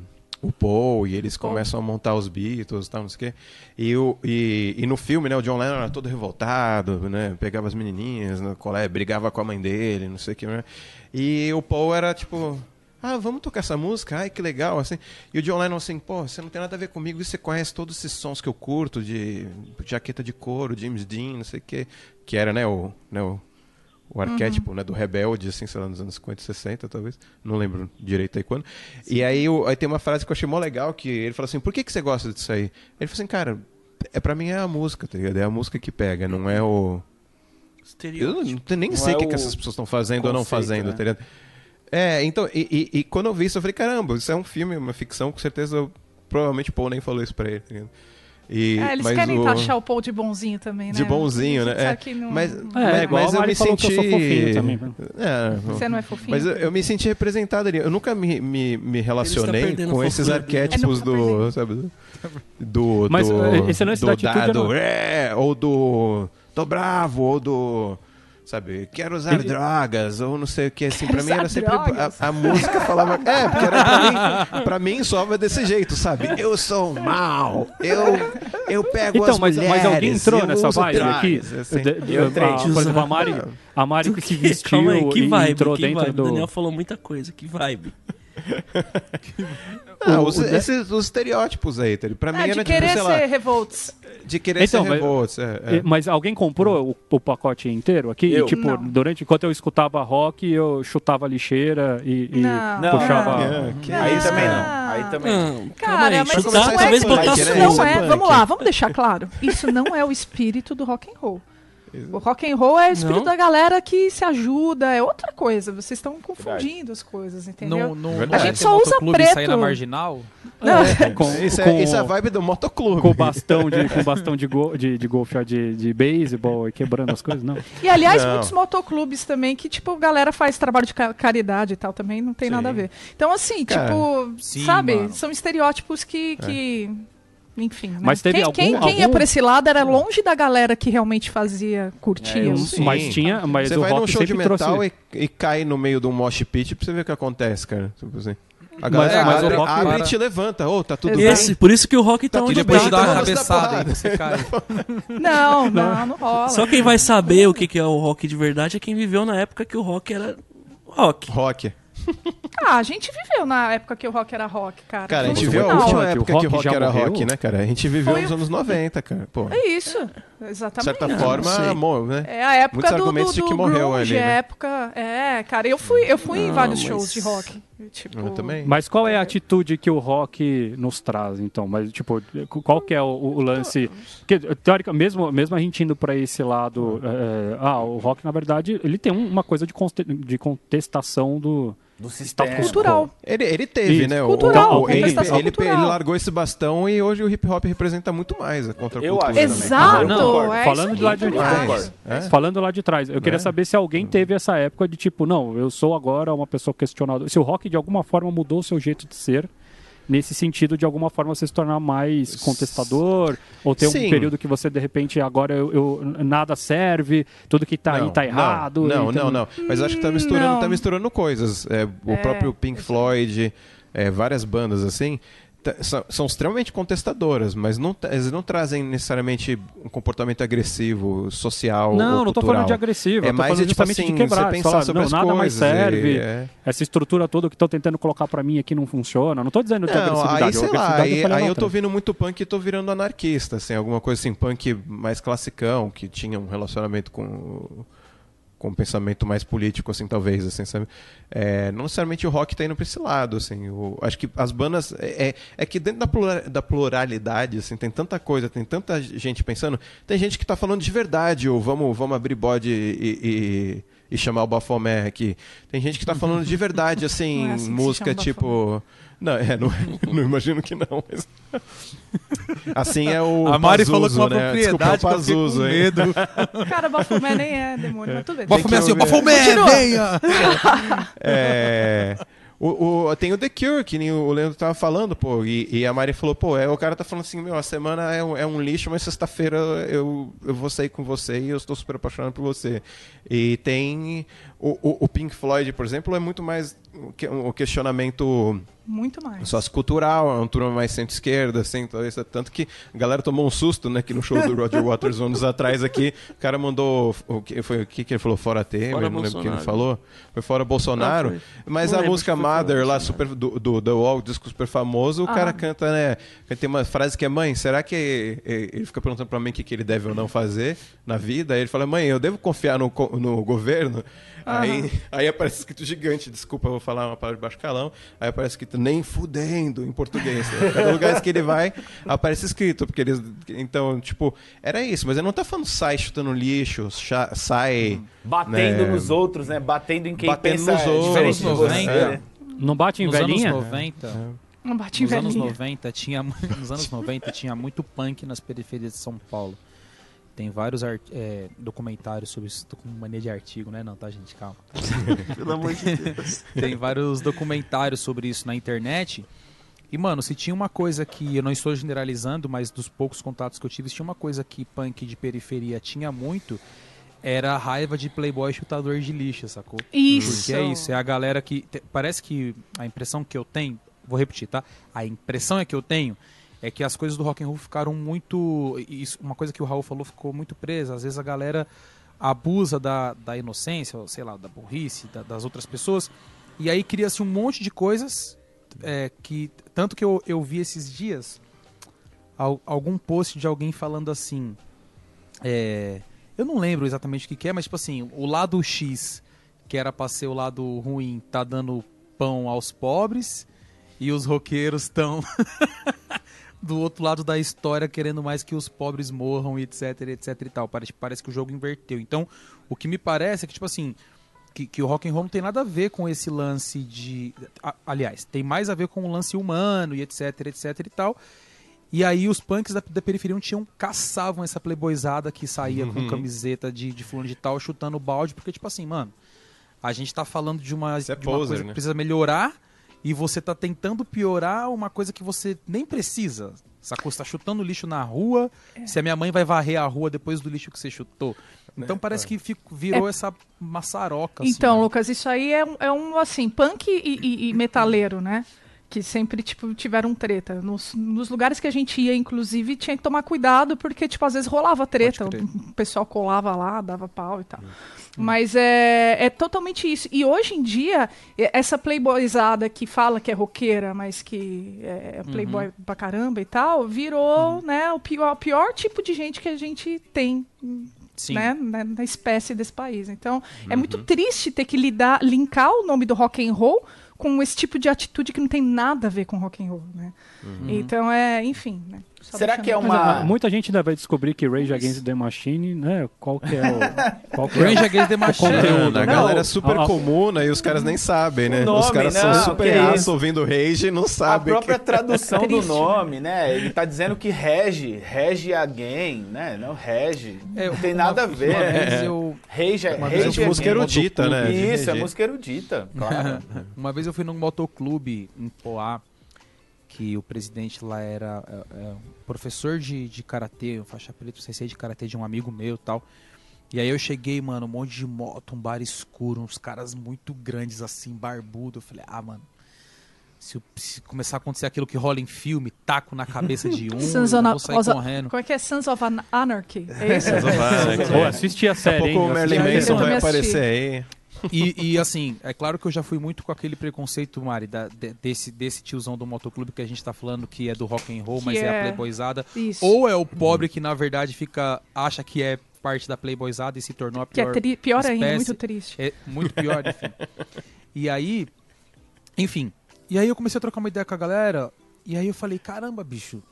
o Paul e eles começam a montar os Beatles e tal, não sei o quê. E, o, e, e no filme, né, o John Lennon era todo revoltado, né? Pegava as menininhas no colégio, brigava com a mãe dele, não sei o que, né? E o Paul era tipo, ah, vamos tocar essa música? Ai, que legal, assim. E o John Lennon assim, pô, você não tem nada a ver comigo, e você conhece todos esses sons que eu curto, de jaqueta de couro, James Dean, não sei o que, que era, né, o, né, o, o arquétipo né, do rebelde, assim, sei lá, nos anos 50 e 60, talvez. Não lembro direito aí quando. E aí, o- aí tem uma frase que eu achei mó legal, que ele falou assim, por que, que você gosta disso aí? Ele falou assim, cara, é, pra mim é a música, tá ligado? É a música que pega, não é o... Eu não- nem Não sei é o que, que essas pessoas estão fazendo ou não conceito, fazendo, né? tá ligado? É, então, e, e- e quando eu vi isso, eu falei, caramba, isso é um filme, uma ficção, com certeza, eu- provavelmente o Paul nem falou isso pra ele, tá ligado? E, É, eles mas querem o- taxar o Paul de bonzinho também, né? De bonzinho, né? É, não- Mas, É, mas, igual mas a eu me falou que eu senti... sou fofinho também? É, Você não é fofinho? mas eu, eu me senti representado ali. Eu nunca me, me, me relacionei com esses arquétipos É, do, sabe, do, Mas, do, eh, esse lance do da atitude é dado, não- é, ou do tô bravo, ou do sabe, quero usar Ele- drogas, ou não sei o que, assim, Quero pra mim era sempre, a, a música falava, é, porque era pra mim, pra mim soava desse jeito, sabe, eu sou mal, eu, eu pego Então, as mas, mas mulheres, alguém entrou nessa vibe drogas, aqui? assim. De- de- Eu a- por exemplo, a Mari, a Mari que se vestiu Calma aí, que e vibe, entrou que dentro vibe. do... O Daniel falou muita coisa, que vibe. Não, O- os, o de- esses, os estereótipos aí, pra mim É, de era querer tipo, sei ser lá, revolts. de querer Então, ser mas- revoltos, é, é. Mas alguém comprou o, o pacote inteiro aqui? Eu. E, tipo, Não. durante enquanto eu escutava rock, eu chutava lixeira e, e Não. Não, puxava. É, que Aí também não. Aí também Não, não. Cara, aí. mas chutar, não talvez é, botar isso não é é, vamos lá, vamos deixar claro. Isso não é o espírito do rock and roll. O rock and roll é o espírito Não? da galera que se ajuda, é outra coisa. Vocês estão confundindo as coisas, entendeu? Não, Verdade. não A é gente só usa preto. sair na marginal? Não, É, com, Isso, com, é, isso é a vibe do motoclube. com bastão de com bastão de, go, de, de golfe de, de beisebol e quebrando as coisas, não. E aliás, Não. muitos motoclubes também que, tipo, galera faz trabalho de ca- caridade e tal, também não tem Sim. nada a ver. Então, assim, Cara, tipo, sim, sabe, mano. são estereótipos que. que Enfim. né? Mas teve quem, algum- quem, quem ia algum- por esse lado era longe da galera que realmente fazia, curtia. É, eu- Sim. Mas tinha, mas Você o vai num rock show de metal trouxe. e, e cai no meio de um mosh pit pra você ver o que acontece, cara. Tipo assim. A Mas- galera mas o abre, rock- abre para- e te levanta. Ô, tá tudo Exato. bem? Esse, por isso que o rock tá, Tá onde E tudo depois de dar uma cabeçada e você cai. Não, não, não rola. Só quem vai saber o que que é o rock de verdade é quem viveu na época que o rock era rock. Rock. Ah, a gente viveu na época que o rock era rock, cara. Cara, a gente viu a última que o época que o rock rock era morreu? rock, né, cara? A gente viveu Foi nos o- anos 90, cara. Pô, É isso, exatamente. certa não forma, amor, né? É a época Muitos do, argumentos do, de do que morreu grunge, ali, né? época... É, cara, eu fui, eu fui em Não, vários mas- shows de rock. Tipo, Eu também. Mas qual é a atitude que o rock nos traz, então? Mas, tipo, qual que é o, o lance? Porque, teórica, mesmo, mesmo a gente indo para esse lado, é, ah, o rock, na verdade, ele tem um- uma coisa de, de contestação do... Do sistema. Cultural. Ele, ele teve, Isso. né? o- Cultural, o- ele, contestação ele, cultural. ele largou esse bastão e hoje o hip hop representa muito mais a contracultura. acho né? também. Exato, Eu concordo. é Falando de lá de trás. É? Falando lá de trás, eu queria É. saber se alguém teve essa época de tipo, não, eu sou agora uma pessoa questionadora. Se o rock de alguma forma mudou o seu jeito de ser nesse sentido de alguma forma você se tornar mais contestador, ou ter Sim. um período que você de repente agora eu, eu- nada serve, tudo que tá aí Não, tá não, errado. Não, então- não, não. Mas acho que tá misturando, Não. tá misturando coisas. É, o É, próprio Pink Floyd, é, várias bandas assim, são, são extremamente contestadoras, mas não, eles não trazem necessariamente um comportamento agressivo, social. Não, não tô cultural. falando de agressivo, É eu mais falando tipo assim, de quebrar. você pensar falar, sobre não, as nada mais coisas serve. e- é. Essa estrutura toda que estão tentando colocar pra mim aqui não funciona. Não tô dizendo de Não, agressividade. aí sei lá, agressividade aí, eu tô outra. vindo muito punk e tô virando anarquista, assim, alguma coisa assim, punk mais classicão, que tinha um relacionamento com com um pensamento mais político, assim, talvez, assim, sabe? É, não necessariamente o rock tá indo pra esse lado, assim, o- acho que as bandas, é, é- é que dentro da, plura- da pluralidade, assim, tem tanta coisa, tem tanta gente pensando, tem gente que tá falando de verdade, ou vamos, vamos abrir bode e... e- e chamar o Bafomé aqui. Tem gente que tá falando de verdade, assim, é assim se música tipo. Não, é, não, não imagino que não, mas. Assim é o. A Mari Pazuzu, falou com uma né? Desculpa, é o propriedade Pazuzu, hein? medo. Cara, Bafomé nem é demônio, mas tudo bem. Bafomé assim. Bafomé, venha! É. O, o- tem o The Cure, que nem o Leandro tava falando, pô, e, e a Mari falou, pô, é, o cara tá falando assim, meu, a semana é um, é um lixo, mas sexta-feira eu, eu vou sair com você e eu estou super apaixonado por você. E tem o, o, o Pink Floyd, por exemplo, é muito mais o que- um questionamento Muito mais. sociocultural, é uma turma mais centro-esquerda, assim, talvez, tanto que a galera tomou um susto, né, que no show do Roger Waters anos atrás aqui, o cara mandou, o que, foi, o que, que ele falou, fora Temer, Fora não lembro o que ele falou, foi fora Bolsonaro, Ah, foi. mas Não a música Mother lá, super, do, do The Wall, disco super famoso, o Ah. cara canta, né, tem uma frase que é, mãe, será que, ele fica perguntando pra mim o que, que ele deve ou não fazer na vida, aí ele fala, mãe, eu devo confiar no, no governo? Aí, aí aparece escrito gigante, desculpa, eu vou falar uma palavra de baixo calão. Aí aparece escrito nem fudendo em português. Cada lugar que ele vai, aparece escrito. Porque eles. Então, tipo, era isso, mas ele não tá falando sai chutando lixo, sai. Batendo né, nos outros, né? Batendo em quem Batendo pensa nos outros, diferente de nos você. 90. né? Não bate em Nos velhinha? anos 90, Não bate em nos anos velhinha. 90 tinha, nos anos 90 tinha muito punk nas periferias de São Paulo. Tem vários é, documentários sobre isso, tô com mania de artigo, né? Não, tá, gente? Calma. Pelo amor de Deus. Tem vários documentários sobre isso na internet. E, mano, se tinha uma coisa que, eu não estou generalizando, mas dos poucos contatos que eu tive, se tinha uma coisa que punk de periferia tinha muito, era a raiva de playboy chutador de lixo, sacou? Isso. Porque é isso, é a galera que. te- Parece que a impressão que eu tenho. Vou repetir, tá? A impressão é que eu tenho é que as coisas do rock and roll ficaram muito. Isso, uma coisa que o Raul falou ficou muito presa. Às vezes a galera abusa da, da inocência, ou sei lá, da burrice da- das outras pessoas. E aí cria-se um monte de coisas é, que. Tanto que eu, eu vi esses dias al- algum post de alguém falando assim. é, eu não lembro exatamente o que, que é, mas tipo assim, o lado X, que era pra ser o lado ruim, tá dando pão aos pobres, e os roqueiros estão do outro lado da história querendo mais que os pobres morram, e etc, etc e tal. Parece, parece que o jogo inverteu. Então, o que me parece é que, tipo assim, que, que o rock and roll não tem nada a ver com esse lance de. a- aliás, tem mais a ver com o lance humano e etc, etc e tal. E aí os punks da, da periferia tinham, caçavam essa playboyzada que saía com camiseta de, de fulano de tal, chutando balde, porque, tipo assim, mano, a gente tá falando de uma, é de uma poser, coisa né? que precisa melhorar e você tá tentando piorar uma coisa que você nem precisa. Sacou? Você tá chutando lixo na rua, se a minha mãe vai varrer a rua depois do lixo que você chutou. Então parece que fico- virou essa maçaroca. assim, Então, né? Lucas, isso aí é, um- é um, assim, punk e, e- e metaleiro, né? Que sempre, tipo, tiveram treta. Nos, nos lugares que a gente ia, inclusive, tinha que tomar cuidado, porque, tipo, às vezes rolava treta. O pessoal colava lá, dava pau e tal. Mas é, é totalmente isso. E hoje em dia, essa playboyzada que fala que é roqueira, mas que é playboy pra caramba e tal, virou, né, o pior, o pior tipo de gente que a gente tem né, na, na espécie desse país. Então, é muito triste ter que lidar, linkar o nome do rock and roll com esse tipo de atitude que não tem nada a ver com rock and roll, né? Então é, enfim, né? Só Será que é. Mas, uma- ah, muita gente ainda vai descobrir que Rage Against the Machine, né? Qual que é o. Qual que é Rage Against the Machine. conteúdo, a né? galera é super Ah, ah, comum, né? E os caras nem sabem, né? Nome, os caras não, são super que raço isso. ouvindo Rage e não A sabem. própria que... tradução do Triste, nome, né? Ele tá dizendo que rege, rege again, né? Não rege. É, não tem uma- nada a ver. Uma né? vez eu, Rage, Uma vez rage eu fui música erudita, né? Isso, é música erudita, claro. uma vez eu fui num motoclube em Poá que o presidente lá era é, é, um professor de, de karatê, um faixa preta, sensei de karatê de um amigo meu e tal. E aí eu cheguei, mano, um monte de moto, um bar escuro, uns caras muito grandes assim, barbudo. Eu falei, ah, mano, se, se começar a acontecer aquilo que rola em filme, taco na cabeça de um, eu Sons of- vou sair of- correndo. Como é que é? Sons of An- Anarchy? É isso? Pô, assisti a Daqui a série, pouco hein? o Merlin Manson série. vai aparecer aí. E, e, assim, é claro que eu já fui muito com aquele preconceito, Mari, da- de- desse, desse tiozão do motoclube que a gente tá falando que é do rock and roll, mas é, a é- playboyzada. Isso. Ou é o pobre que na verdade fica acha que é parte da playboyzada e se tornou a que é pior pior ainda, espécie. muito triste. É muito pior, enfim. E aí, enfim. E aí eu comecei a trocar uma ideia com a galera. E aí eu falei, caramba, bicho,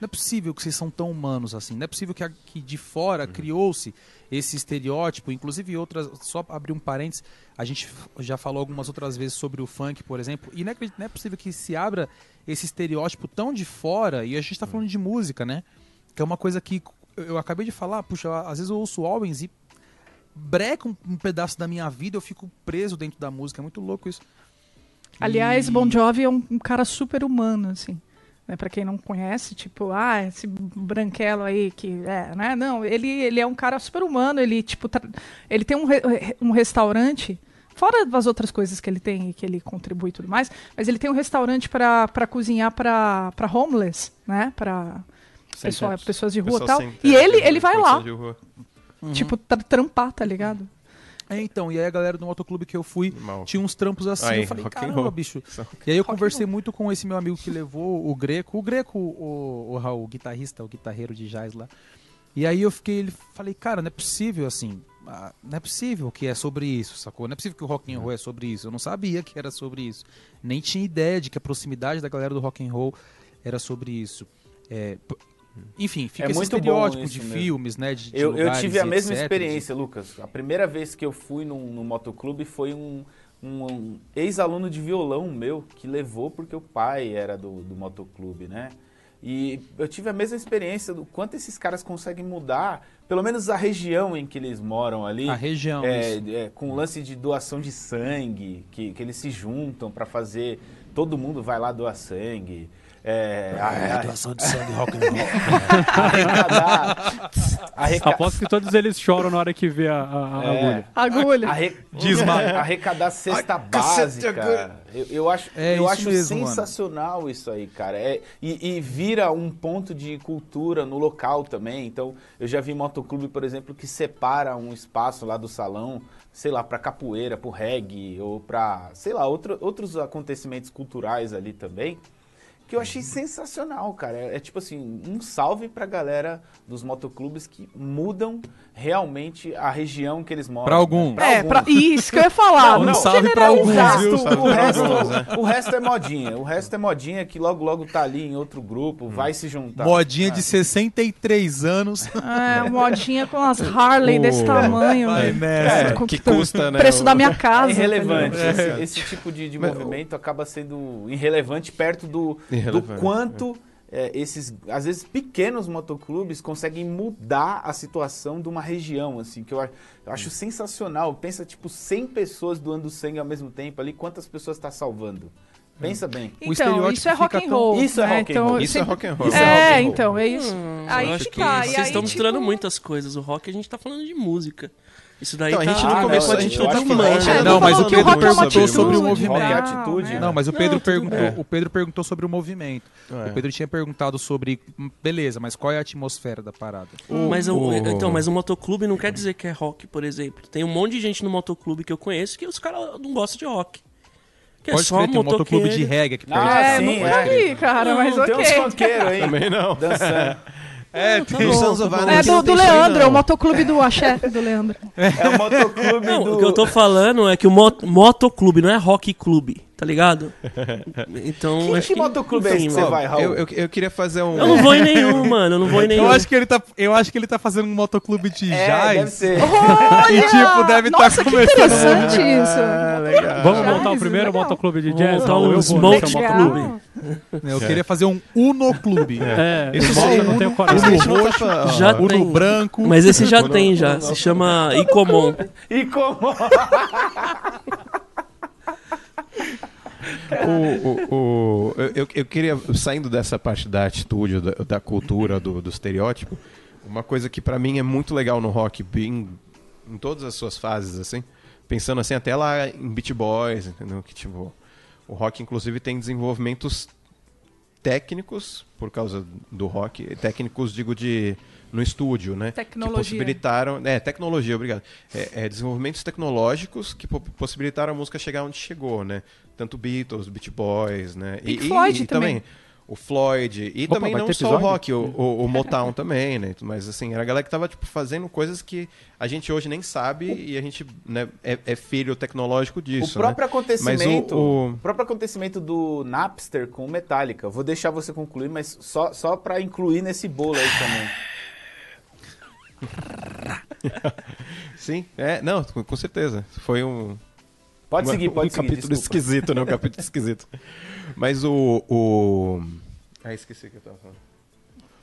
não é possível que vocês são tão humanos assim. Não é possível que, a- que de fora criou-se esse estereótipo. Inclusive outras, só abrir um parênteses, a gente já falou algumas outras vezes sobre o funk, por exemplo. E não é, não é possível que se abra esse estereótipo tão de fora. E a gente tá falando de música, né? Que é uma coisa que eu acabei de falar, puxa, às vezes eu ouço Owens e breca um, um pedaço da minha vida, eu fico preso dentro da música. É muito louco isso. Aliás, E- Bon Jovi é um, um cara super humano, assim. Né, para quem não conhece, tipo, ah, esse branquelo aí que é, né? Não, ele, ele é um cara super humano, ele tipo, tra- ele tem um, re- um restaurante, fora das outras coisas que ele tem e que ele contribui e tudo mais, mas ele tem um restaurante para cozinhar para homeless, né? Para pessoa, pessoas de rua e tal. E ele de ele vai lá, rua. tipo, tra- trampar, tá ligado? É, então, e aí a galera do motoclube que eu fui Mal. tinha uns trampos assim. Aí, eu falei, caramba, bicho. E aí eu conversei muito com esse meu amigo que levou o Greco. O Greco, o, o Raul, o guitarrista, o guitarreiro de jazz lá. E aí eu fiquei, ele falei, cara, não é possível assim. ah, Não é possível que é sobre isso, sacou? Não é possível que o rock and roll é sobre isso. Eu não sabia que era sobre isso. Nem tinha ideia de que a proximidade da galera do rock and roll era sobre isso. É, enfim, fica É esse estereótipo de mesmo. filmes, né? De, de Eu, eu tive a mesma etc, experiência, Lucas. A primeira vez que eu fui num, num motoclube foi um, um- um ex-aluno de violão meu que levou porque o pai era do, do motoclube, né? E eu tive a mesma experiência do quanto esses caras conseguem mudar, pelo menos a região em que eles moram ali. A região, É, é, com o lance de doação de sangue, que, que eles se juntam para fazer. Todo mundo vai lá doar sangue. É, a- a- doação de sangue rock and roll. arrecadar. arreca- Aposto que todos eles choram na hora que vê a, a- a É. agulha. Agulha. Arre... Arrecadar cesta Ai, básica. Eu, eu acho, É eu acho mesmo, mano. sensacional isso aí, cara. É, e, e vira um ponto de cultura no local também. Então, eu já vi motoclube, por exemplo, que separa um espaço lá do salão, sei lá, pra capoeira, pro reggae, ou pra, sei lá, outro, outros acontecimentos culturais ali também. Que eu achei sensacional, cara. É, é tipo assim, um salve pra galera dos motoclubes que mudam realmente a região que eles moram. Pra alguns. Pra é, alguns. pra, isso que eu ia falar. Um não salve pra alguns, viu? O, resto, o resto é modinha. O resto é modinha que logo logo tá ali em outro grupo, vai se juntar. Modinha É. de 63 anos. É, modinha com as Harley desse tamanho. Vai nessa. Com- que custa, né, Preço o- da minha É casa. irrelevante. entendeu? Esse, esse tipo de, de Mas- movimento acaba sendo irrelevante perto do, do Irrelevante, quanto é, esses, às vezes, pequenos motoclubes conseguem mudar a situação de uma região, assim, que eu, eu acho sensacional. Pensa, tipo, 100 pessoas doando sangue ao mesmo tempo ali, quantas pessoas está salvando? Pensa bem. O Então, estereótipo isso é rock and tão- roll. Isso é né? rock and Então, roll. Isso é sempre- rock and roll. Isso é rock É, and roll. então, é isso. Hum, Aí que acho que tá, vocês aí, estão misturando tipo- muitas coisas. O rock a gente tá falando de música. Isso daí Então, a tá... gente não Ah, começou, não, a gente não tá falando. não. a gente É, tá Não, mas o o Pedro é uma perguntou sobre o movimento. Rock é Ah, atitude. Não, mas o Não, Pedro tudo perguntou, bem. o Pedro perguntou sobre o movimento. É. O Pedro tinha perguntado sobre, hum, beleza, mas qual é a atmosfera da parada? Mas, o, o- então, mas o motoclube não quer dizer que é rock, por exemplo. Tem um monte de gente no motoclube que eu conheço que os caras não gostam de rock. Que Pode é só crer, tem um motoclube de reggae aqui perto. Ah, É, sim, nunca é. vi, cara, mas Não, ok. Tem uns funkeiros aí, Também não. dançando. É, tá tem. Sons of É Anarchy do, não do tem isso aí, Leandro, é não. o motoclube do Axé do Leandro. É o motoclube Não, do... o que eu tô falando é que o mot motoclube não é rock clube, tá ligado? Então, Que, acho que motoclube é esse que você vai, Raul? Eu, eu, eu queria fazer um. Eu não vou em nenhum, mano. Eu não vou em nenhum. Eu acho que ele tá, eu acho que ele tá fazendo um motoclube de É, jazz. deve ser. E tipo, deve estar que começando. interessante isso. Ah, legal. Vamos Jazz, montar o primeiro legal. motoclube de Vamos jazz? montar Raul? um eu vou Smoke nesse Club. motoclube. Eu queria fazer um Uno Clube. É, Isso sim, eu não tenho Isso coragem. tá falando. Já Uno tem. branco. Mas esse já tem, já. Se chama Icomon. Como? o, o, o- eu, eu queria, saindo dessa parte da atitude, da, da cultura, do, do estereótipo, uma coisa que pra mim é muito legal no rock, bem, em todas as suas fases, assim, pensando assim, até lá em Beat Boys, entendeu? Que tipo, o rock inclusive tem desenvolvimentos técnicos por causa do rock, técnicos digo de no estúdio, né? Tecnologia. Que possibilitaram, é, tecnologia, obrigado. É, é, desenvolvimentos tecnológicos que po- possibilitaram a música chegar onde chegou, né? Tanto Beatles, Beach Boys, né? Pink Floyd também. o Floyd e Opa, também não só o rock, o, o, o Motown também, né? Mas assim, era a galera que tava tipo fazendo coisas que a gente hoje nem sabe e a gente né, é, é filho tecnológico disso. o próprio né? acontecimento, Mas o- o- o próprio acontecimento do Napster com o Metallica. Vou deixar você concluir, mas só só para incluir nesse bolo aí também. Sim, é, não, com com certeza. Foi um Pode um- seguir, pode um seguir. capítulo desculpa. esquisito, né? Um capítulo esquisito. Mas o, o... Ah, esqueci o que eu tava falando.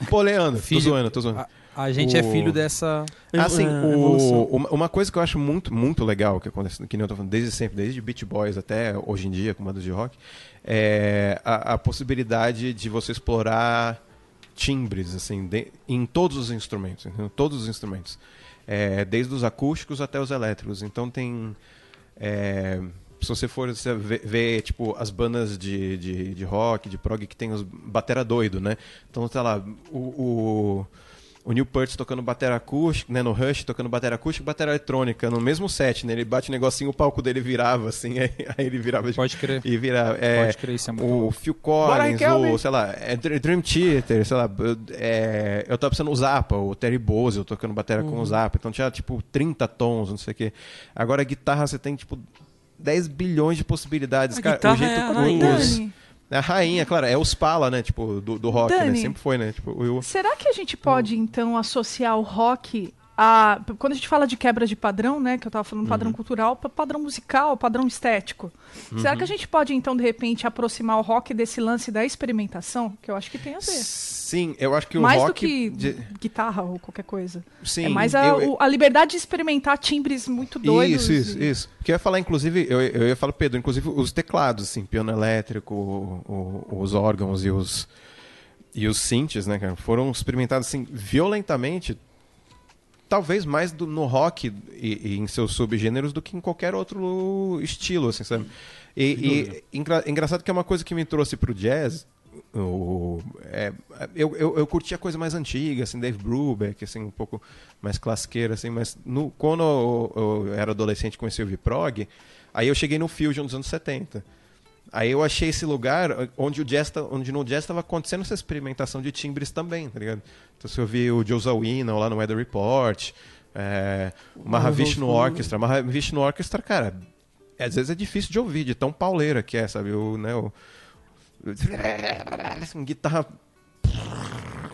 Pô, Leandro, Filho- tô zoando, tô zoando. A, a gente é O- filho dessa. Assim, É, o- uma, uma coisa que eu acho muito, muito legal, que acontece, que nem eu tô falando, desde sempre, desde Beach Boys até hoje em dia, com bandas de rock, é a, a possibilidade de você explorar timbres, assim, de- em todos os instrumentos, entendeu? todos os instrumentos. É, desde os acústicos até os elétricos. Então tem... é, se você for você tipo, as bandas de, de, de rock, de prog, que tem os batera doido, né? Então, tá lá, o, o, o Neil Peart tocando batera acústica, né? No Rush, tocando batera acústica e batera eletrônica, no mesmo set, né? Ele bate o negocinho, o palco dele virava, assim, aí, aí ele virava... de- Pode crer. E virava... É, Pode crer, isso é muito o louco. Phil Collins, o, sei lá, é Dr- Dream Theater, sei lá, é, eu tava pensando no Zappa, o Terry Bozzio tocando batera com o Zappa, então tinha tipo 30 tons, não sei o quê. Agora a guitarra você tem tipo 10 bilhões de possibilidades, A cara. o jeito é o- os- a rainha, claro, é os pala, né, tipo, do, do rock, né, Dani. sempre foi, né, tipo, o, será que a gente pode, então, associar o rock a. Quando a gente fala de quebra de padrão, né? Que eu tava falando padrão cultural, pa- padrão musical, padrão estético. Será que a gente pode, então, de repente, aproximar o rock desse lance da experimentação? Que eu acho que tem a ver. sim, eu acho que o mais rock... do que de- guitarra ou qualquer coisa. sim, é mais a, eu- a liberdade de experimentar timbres muito doidos. Isso, isso, e- isso. Porque eu ia falar, inclusive, eu, eu ia falar, Pedro, inclusive os teclados, assim, piano elétrico, o- o- os órgãos e os, e os synths, né, cara, foram experimentados, assim, violentamente, talvez mais do- no rock e, e em seus subgêneros do que em qualquer outro estilo, assim, sabe? E, e engra- engraçado que é uma coisa que me trouxe pro jazz, o, é, eu, eu, eu curti a coisa mais antiga, assim, Dave Brubeck, assim, um pouco mais classiqueira, assim, mas no, quando eu, eu era adolescente e comecei a ouvir prog, aí eu cheguei no Fusion dos anos 70. Aí eu achei esse lugar onde o jazz, tá- onde no jazz estava acontecendo essa experimentação de timbres também, tá ligado? Então você ouvia o Joe Zawinul lá no Weather Report, é, o Mahavishnu Orchestra. Mahavishnu Orchestra, cara, às vezes é difícil de ouvir, de tão pauleira que é, sabe? O, né, o, guitarra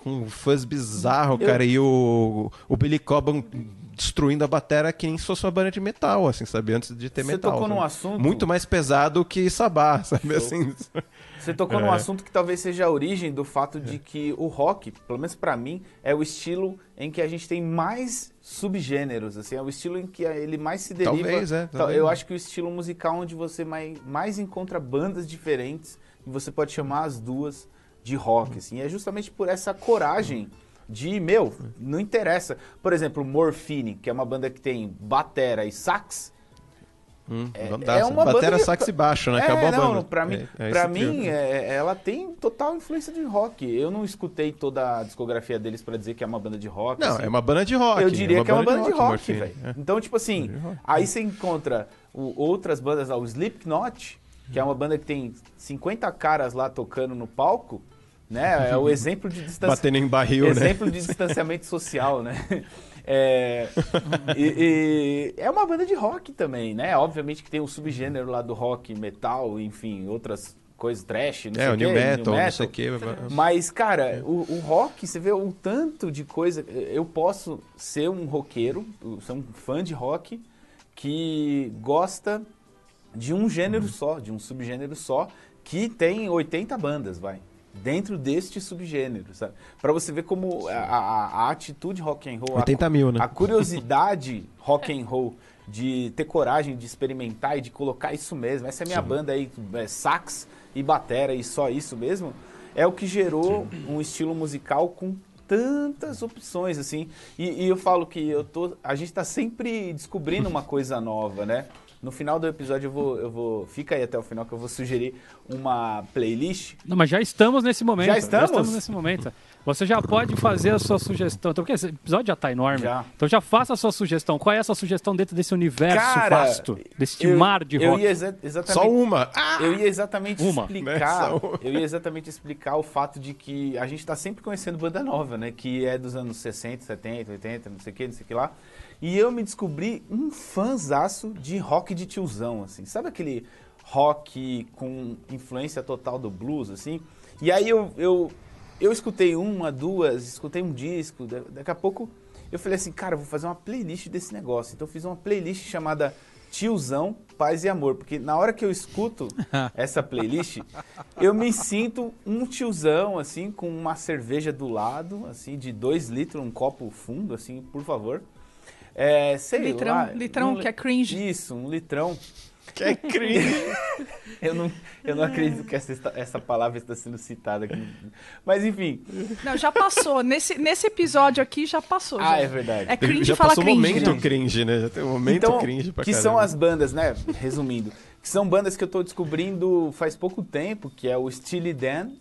com um fuzz bizarro, cara, e o, o Billy Cobham destruindo a batera que nem se fosse uma banda de metal, assim, sabe? Antes de ter Você metal. tocou num sabe? assunto- Muito mais pesado que Sabá, sabe? Assim, Você tocou É. num assunto que talvez seja a origem do fato de que o rock, pelo menos pra mim, é o estilo em que a gente tem mais subgêneros, assim, é o estilo em que ele mais se deriva. Talvez, é, Tal- talvez. Eu acho que o estilo musical onde você mais, mais encontra bandas diferentes e você pode chamar as duas de rock, assim. É justamente por essa coragem de, meu, não interessa. Por exemplo, Morphine, que é uma banda que tem batera e sax, hum, É- é uma batera, banda sax e baixo, né? É, Acabou a não, banda. pra mim, É- é pra mim trio. é- ela tem total influência de rock. Eu não escutei toda a discografia deles pra dizer que é uma banda de rock. Não, assim. é uma banda de rock. Eu diria que é uma banda de rock, velho. É. Então, tipo assim, aí você encontra o- outras bandas o Slipknot, que é uma banda que tem 50 caras lá tocando no palco, né? É o exemplo de distância. Batendo em barril, né? Exemplo de distanciamento social, né? É, e- e é uma banda de rock também, né? Obviamente que tem um subgênero lá do rock, metal, enfim, outras coisas, trash, não sei É, o o quê, New Metal, não sei o quê. Mas, cara, o, o rock, você vê o tanto de coisa. Eu posso ser um roqueiro, ser um fã de rock, que gosta de um gênero só, de um subgênero só, que tem 80 bandas, vai. Dentro deste subgênero, sabe? Pra você ver como a, a- a atitude rock and roll, a 80 mil, né? a curiosidade rock and roll de ter coragem de experimentar e de colocar isso mesmo. Essa é a minha banda aí, é, sax e batera e só isso mesmo. É o que gerou um estilo musical com tantas opções assim. E, e eu falo que eu tô, a gente está sempre descobrindo uma coisa nova, né? No final do episódio eu vou, eu vou, fica aí até o final que eu vou sugerir uma playlist. Não, mas já estamos nesse momento. Já estamos? nesse momento. Você já pode fazer a sua sugestão. Então, porque esse episódio já está enorme. Já. Então já faça a sua sugestão. Qual é a sua sugestão dentro desse universo Cara, vasto, desse eu- mar de eu rock? ia exa- exatamente Só uma. Ah! Eu ia exatamente Uma. explicar. Né? Eu ia exatamente explicar o fato de que a gente está sempre conhecendo banda nova, né? Que é dos anos 60, 70, 80, não sei o que, não sei o que lá. E eu me descobri um fanzaço de rock de tiozão, assim. Sabe aquele rock com influência total do blues, assim? E aí eu, eu, eu escutei uma, duas, escutei um disco, da- daqui a pouco eu falei assim, cara, eu vou fazer uma playlist desse negócio. Então eu fiz uma playlist chamada Tiozão, Paz e Amor, porque na hora que eu escuto essa playlist, eu me sinto um tiozão, assim, com uma cerveja do lado, assim, de dois litros, um copo fundo, assim, por favor. É, sei Litrão, lá. litrão, um que é cringe. Isso, um litrão. Que é cringe. Eu não, eu não acredito que essa, essa palavra está sendo citada aqui. Mas enfim. Não, já passou. Nesse, nesse episódio aqui já passou. Ah, já. é verdade. É cringe Já falar passou cringe. momento cringe, né? Já tem um momento então, cringe pra que caramba. são as bandas, né? Resumindo, que são bandas que eu tô descobrindo faz pouco tempo, que é o Steely Dan,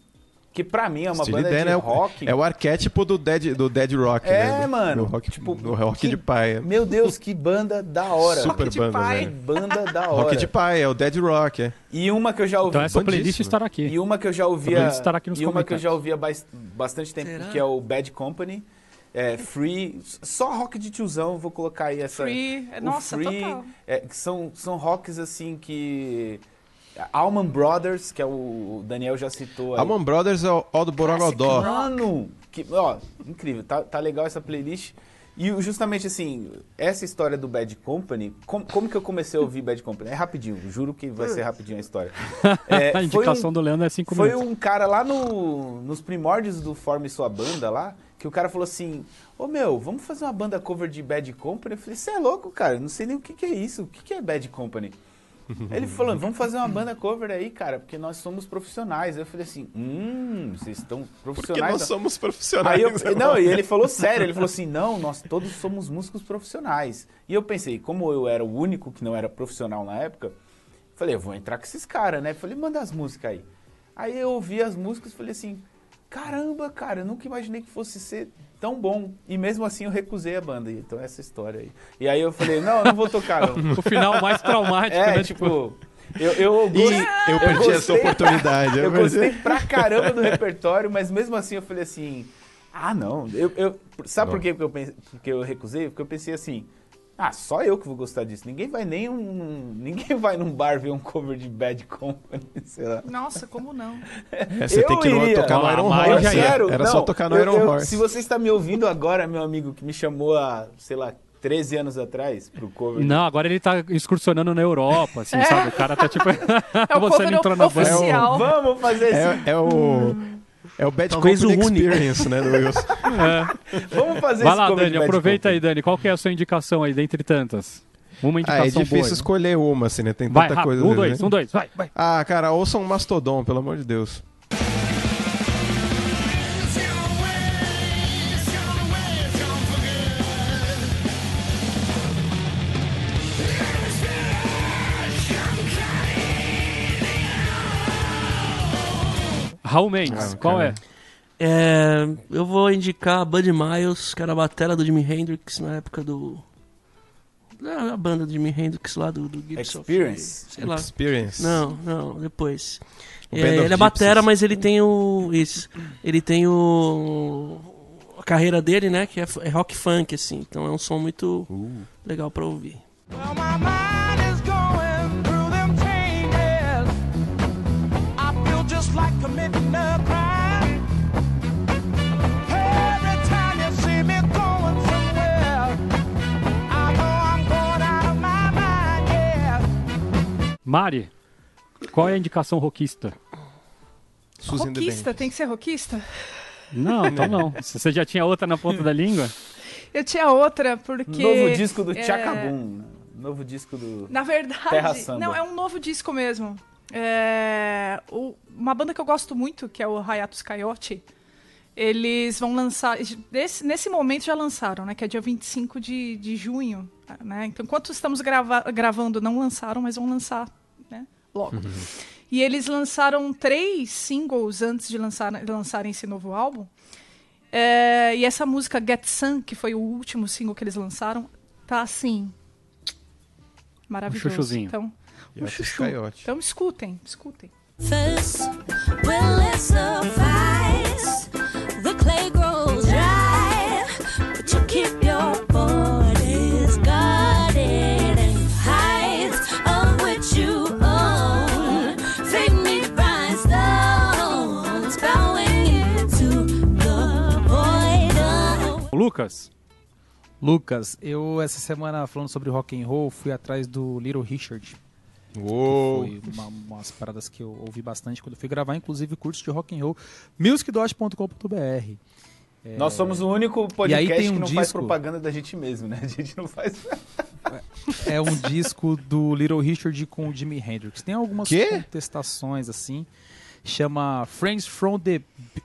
que pra mim é uma Steely banda Dan de é o, rock. é o arquétipo do Dead, do dead Rock, É, né? Do- mano. Do rock, Tipo, do rock que- de paia. Meu Deus, que banda da hora. Super Rock de banda, pai. Que velho. banda da hora. Rock de paia, é o Dead Rock, é. E uma que eu já ouvi. Então essa playlist estará aqui. E uma que eu já ouvia. estará aqui nos e uma que eu já ouvia bas- bastante tempo, Será? que é o Bad Company. É, free, só rock de tiozão, vou colocar aí essa. Free, é, o nossa, Free, total. é, que são, são rocks assim que. Alman Brothers, que é o o Daniel já citou aí. Alman Brothers é o Ó do Borogodó. Mano, que, ó, incrível, tá, tá legal essa playlist. E justamente assim, essa história do Bad Company, com- como que eu comecei a ouvir Bad Company? É rapidinho, juro que vai ser rapidinho a história. É, a foi indicação um- do Leandro é 5 foi minutos. um cara lá no, nos primórdios do Forme Sua Banda lá, que o cara falou assim, ô meu, vamos fazer uma banda cover de Bad Company? Eu falei, você é louco, cara, eu não sei nem o que, que é isso, o que, que é Bad Company? Ele falou, vamos fazer uma banda cover aí, cara, porque nós somos profissionais. Aí eu falei assim, hum, vocês estão Porque profissionais. nós somos profissionais. Eu, não, e ele falou sério, ele falou assim, não, nós todos somos músicos profissionais. E eu pensei, como eu era o único que não era profissional na época, falei, eu vou entrar com esses caras, né? Falei, manda as músicas aí. Aí eu ouvi as músicas e falei assim, caramba, cara, eu nunca imaginei que fosse ser tão bom. E mesmo assim eu recusei a banda. Então essa história aí. E aí eu falei, não, eu não vou tocar, não. O final mais traumático, É, né? tipo, eu, eu, E gostei- eu perdi gostei essa oportunidade. eu gostei pra caramba do repertório, mas mesmo assim eu falei assim, ah não, eu, eu- sabe por Não. que que eu, porque eu recusei? Porque eu pensei assim, ah, só eu que vou gostar disso, ninguém vai nem um, ninguém vai num bar ver um cover de Bad Company, sei lá. Nossa, como não? É, você Eu tem que iria. tocar no Ah, Iron mas Horse. já ia. Sério? Era Não, só tocar no eu- Iron eu- Horse. Se você está me ouvindo agora, meu amigo, que me chamou há, sei lá, 13 anos atrás pro cover. Não, agora ele tá excursionando na Europa, assim, É. sabe? O cara tá tipo. É o Você cover não entrou na banda. oficial. Vamos fazer esse É, é o. É o Bad Talvez Company o único. Experience, né, do Wilson? Vamos fazer Vai esse lá, Dani, aproveita aí, Company. Dani. Qual que é a sua indicação aí, dentre tantas? Uma Ah, indicação é difícil boa. aí. escolher uma, assim, né? Tem Vai, tanta rápido. coisa. Um, dois, né? um, dois. Vai, vai. Ah, cara, ouçam Mastodon, pelo amor de Deus. Raul Mendes, Ah, qual é? É, eu vou indicar a Buddy Miles, que era a batera do Jimi Hendrix na época do. da- A banda do Jimi Hendrix lá do, do Gibson. Experience. Sei lá. Experience. Não, não, depois. É, ele é batera, mas ele tem o. Isso. Ele tem o. A carreira dele, né? Que é, é rock funk, assim. Então é um som muito Uh. legal pra ouvir. Well, Mari, qual é a indicação rockista? Susan the Roquista, tem que ser roquista? Não, então não. Se Você já tinha outra na ponta da língua? Eu tinha outra porque. Novo disco do é, Chacabum. Novo disco do. Na verdade, Terra Samba. não, é um novo disco mesmo. É, o- uma banda que eu gosto muito, que é o Hayatus Coyote, eles vão lançar. Desse, nesse momento já lançaram, né? Que é dia 25 de, de junho. Né? Então, enquanto estamos grava- gravando, não lançaram, mas vão lançar logo. E eles lançaram três singles antes de lançar, lançarem esse novo álbum. É, e essa música Get Sun, que foi o último single que eles lançaram, tá assim. Maravilhoso. chuchuzinho. Então, um chuchu. Então escutem, escutem. First, will Lucas, Lucas, eu essa semana falando sobre rock and roll, fui atrás do Little Richard. Uou! Foi uma, umas paradas que eu ouvi bastante quando fui gravar, inclusive curso de rock and roll, musicdot.com.br. Nós somos o único podcast aí tem um que não faz disco- propaganda da gente mesmo, né? A gente não faz. É um disco do Little Richard com o Jimi Hendrix. Tem algumas Quê? contestações assim. Chama Friends from the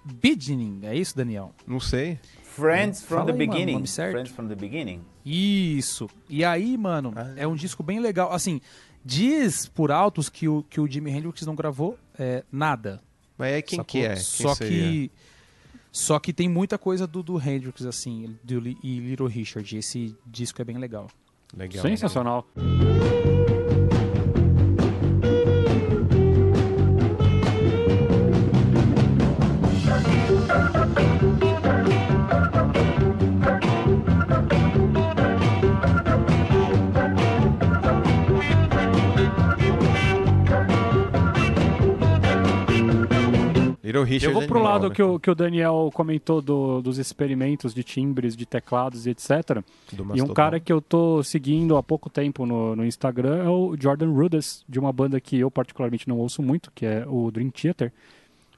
Beginning. É isso, Daniel? Não sei. Friends from Fala the aí, mano, beginning. certo? Friends from the beginning. Isso. E aí, mano, Ah. é um disco bem legal. Assim, diz por altos que o, que o Jimi Hendrix não gravou é, nada. Mas aí quem sacou? que é? Quem Só seria? que. Só que tem muita coisa do, do Hendrix, assim, do, e Little Richard. Esse disco é bem legal. Legal. sensacional. Little Richard Eu vou é pro lado né? que o, que o Daniel comentou do- dos experimentos de timbres, de teclados e etc. E um cara que eu tô seguindo há pouco tempo no, no Instagram é o Jordan Rudess, de uma banda que eu particularmente não ouço muito, que é o Dream Theater.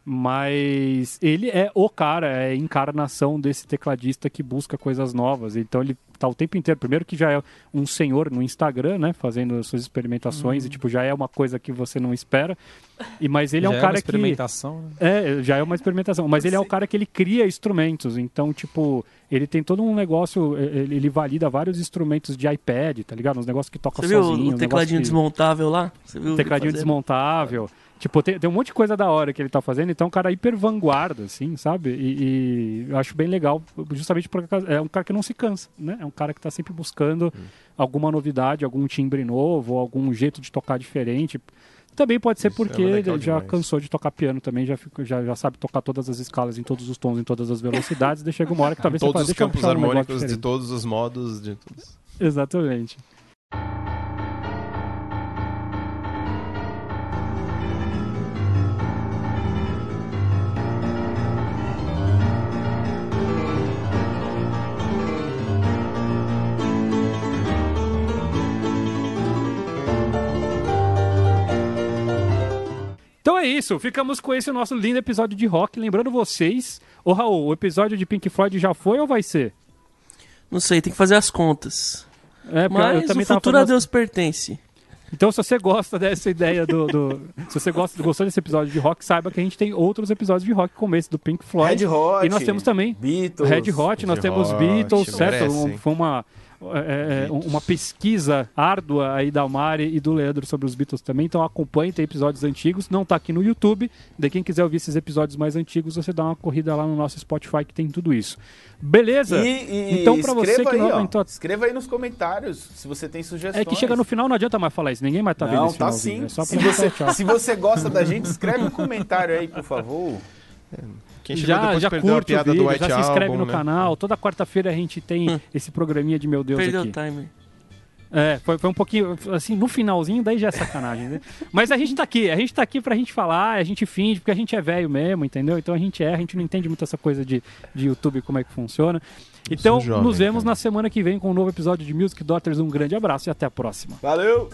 Mas ele é o cara, é a encarnação desse tecladista que busca coisas novas. Então ele tá o tempo inteiro. Primeiro que já é um senhor no Instagram, né? Fazendo suas experimentações e tipo, já é uma coisa que você não espera. E, mas ele Já é um uma cara que. experimentação, né? É, já é uma experimentação. Mas ele é o cara que ele cria instrumentos. Então, tipo, ele tem todo um negócio. Ele, ele valida vários instrumentos de iPad, tá ligado? Uns negócios que toca Você viu sozinho. o um negócio tecladinho que- desmontável lá? Você viu tecladinho desmontável. Tipo, tem, tem um monte de coisa da hora que ele tá fazendo, então é um cara hiper vanguarda, assim, sabe? E, e eu acho bem legal, justamente porque é um cara que não se cansa, né? É um cara que tá sempre buscando alguma novidade, algum timbre novo, algum jeito de tocar diferente. Também pode ser Isso é porque legal ele já demais. cansou de tocar piano também, já, ficou- já, já sabe tocar todas as escalas em todos os tons, em todas as velocidades, daí chega uma hora que talvez você Todos os deixa campos puxar um harmônicos de todos os modos. De todos. Exatamente. Então é isso, ficamos com esse nosso lindo episódio de rock. Lembrando vocês, ô Raul, o episódio de Pink Floyd já foi ou vai ser? Não sei, tem que fazer as contas. É, porque Mas o futuro a Deus pertence. Então, se você gosta dessa ideia do. do- se você gosta, gostou desse episódio de rock, saiba que a gente tem outros episódios de rock, como esse do Pink Floyd. Red Hot. E nós temos também Beatles. Red Hot, nós Red temos Hot, Beatles, certo? Um- foi uma, é, é, uma pesquisa árdua aí da Mari e do Leandro sobre os Beatles também. Então acompanhe, tem episódios antigos. Não tá aqui no YouTube. De quem quiser ouvir esses episódios mais antigos, você dá uma corrida lá no nosso Spotify que tem tudo isso. Beleza? E, e Então, pra você que não aí, ó, Escreva aí nos comentários se você tem sugestões. É que chega no final, não adianta mais falar isso. Ninguém mais tá vendo Não, esse tá sim. É só se, você, se você gosta da gente, escreve um comentário aí, por favor. Quem chegou já depois já perdeu a curte o piada vídeo, do White já se inscreve Album, no né? canal. Toda quarta-feira a gente tem Hum. esse programinha de meu Deus Perdeu aqui. o time. É, foi, foi um pouquinho, assim, no finalzinho, daí já é sacanagem, né? Mas a gente tá aqui, a gente tá aqui pra gente falar, a gente finge, porque a gente é velho mesmo, entendeu? Então a gente erra, a gente não entende muito essa coisa de, de YouTube, como é que funciona. Então, jovem, nos vemos cara. na semana que vem com um novo episódio de Music Daughters. Um grande abraço e até a próxima. Valeu!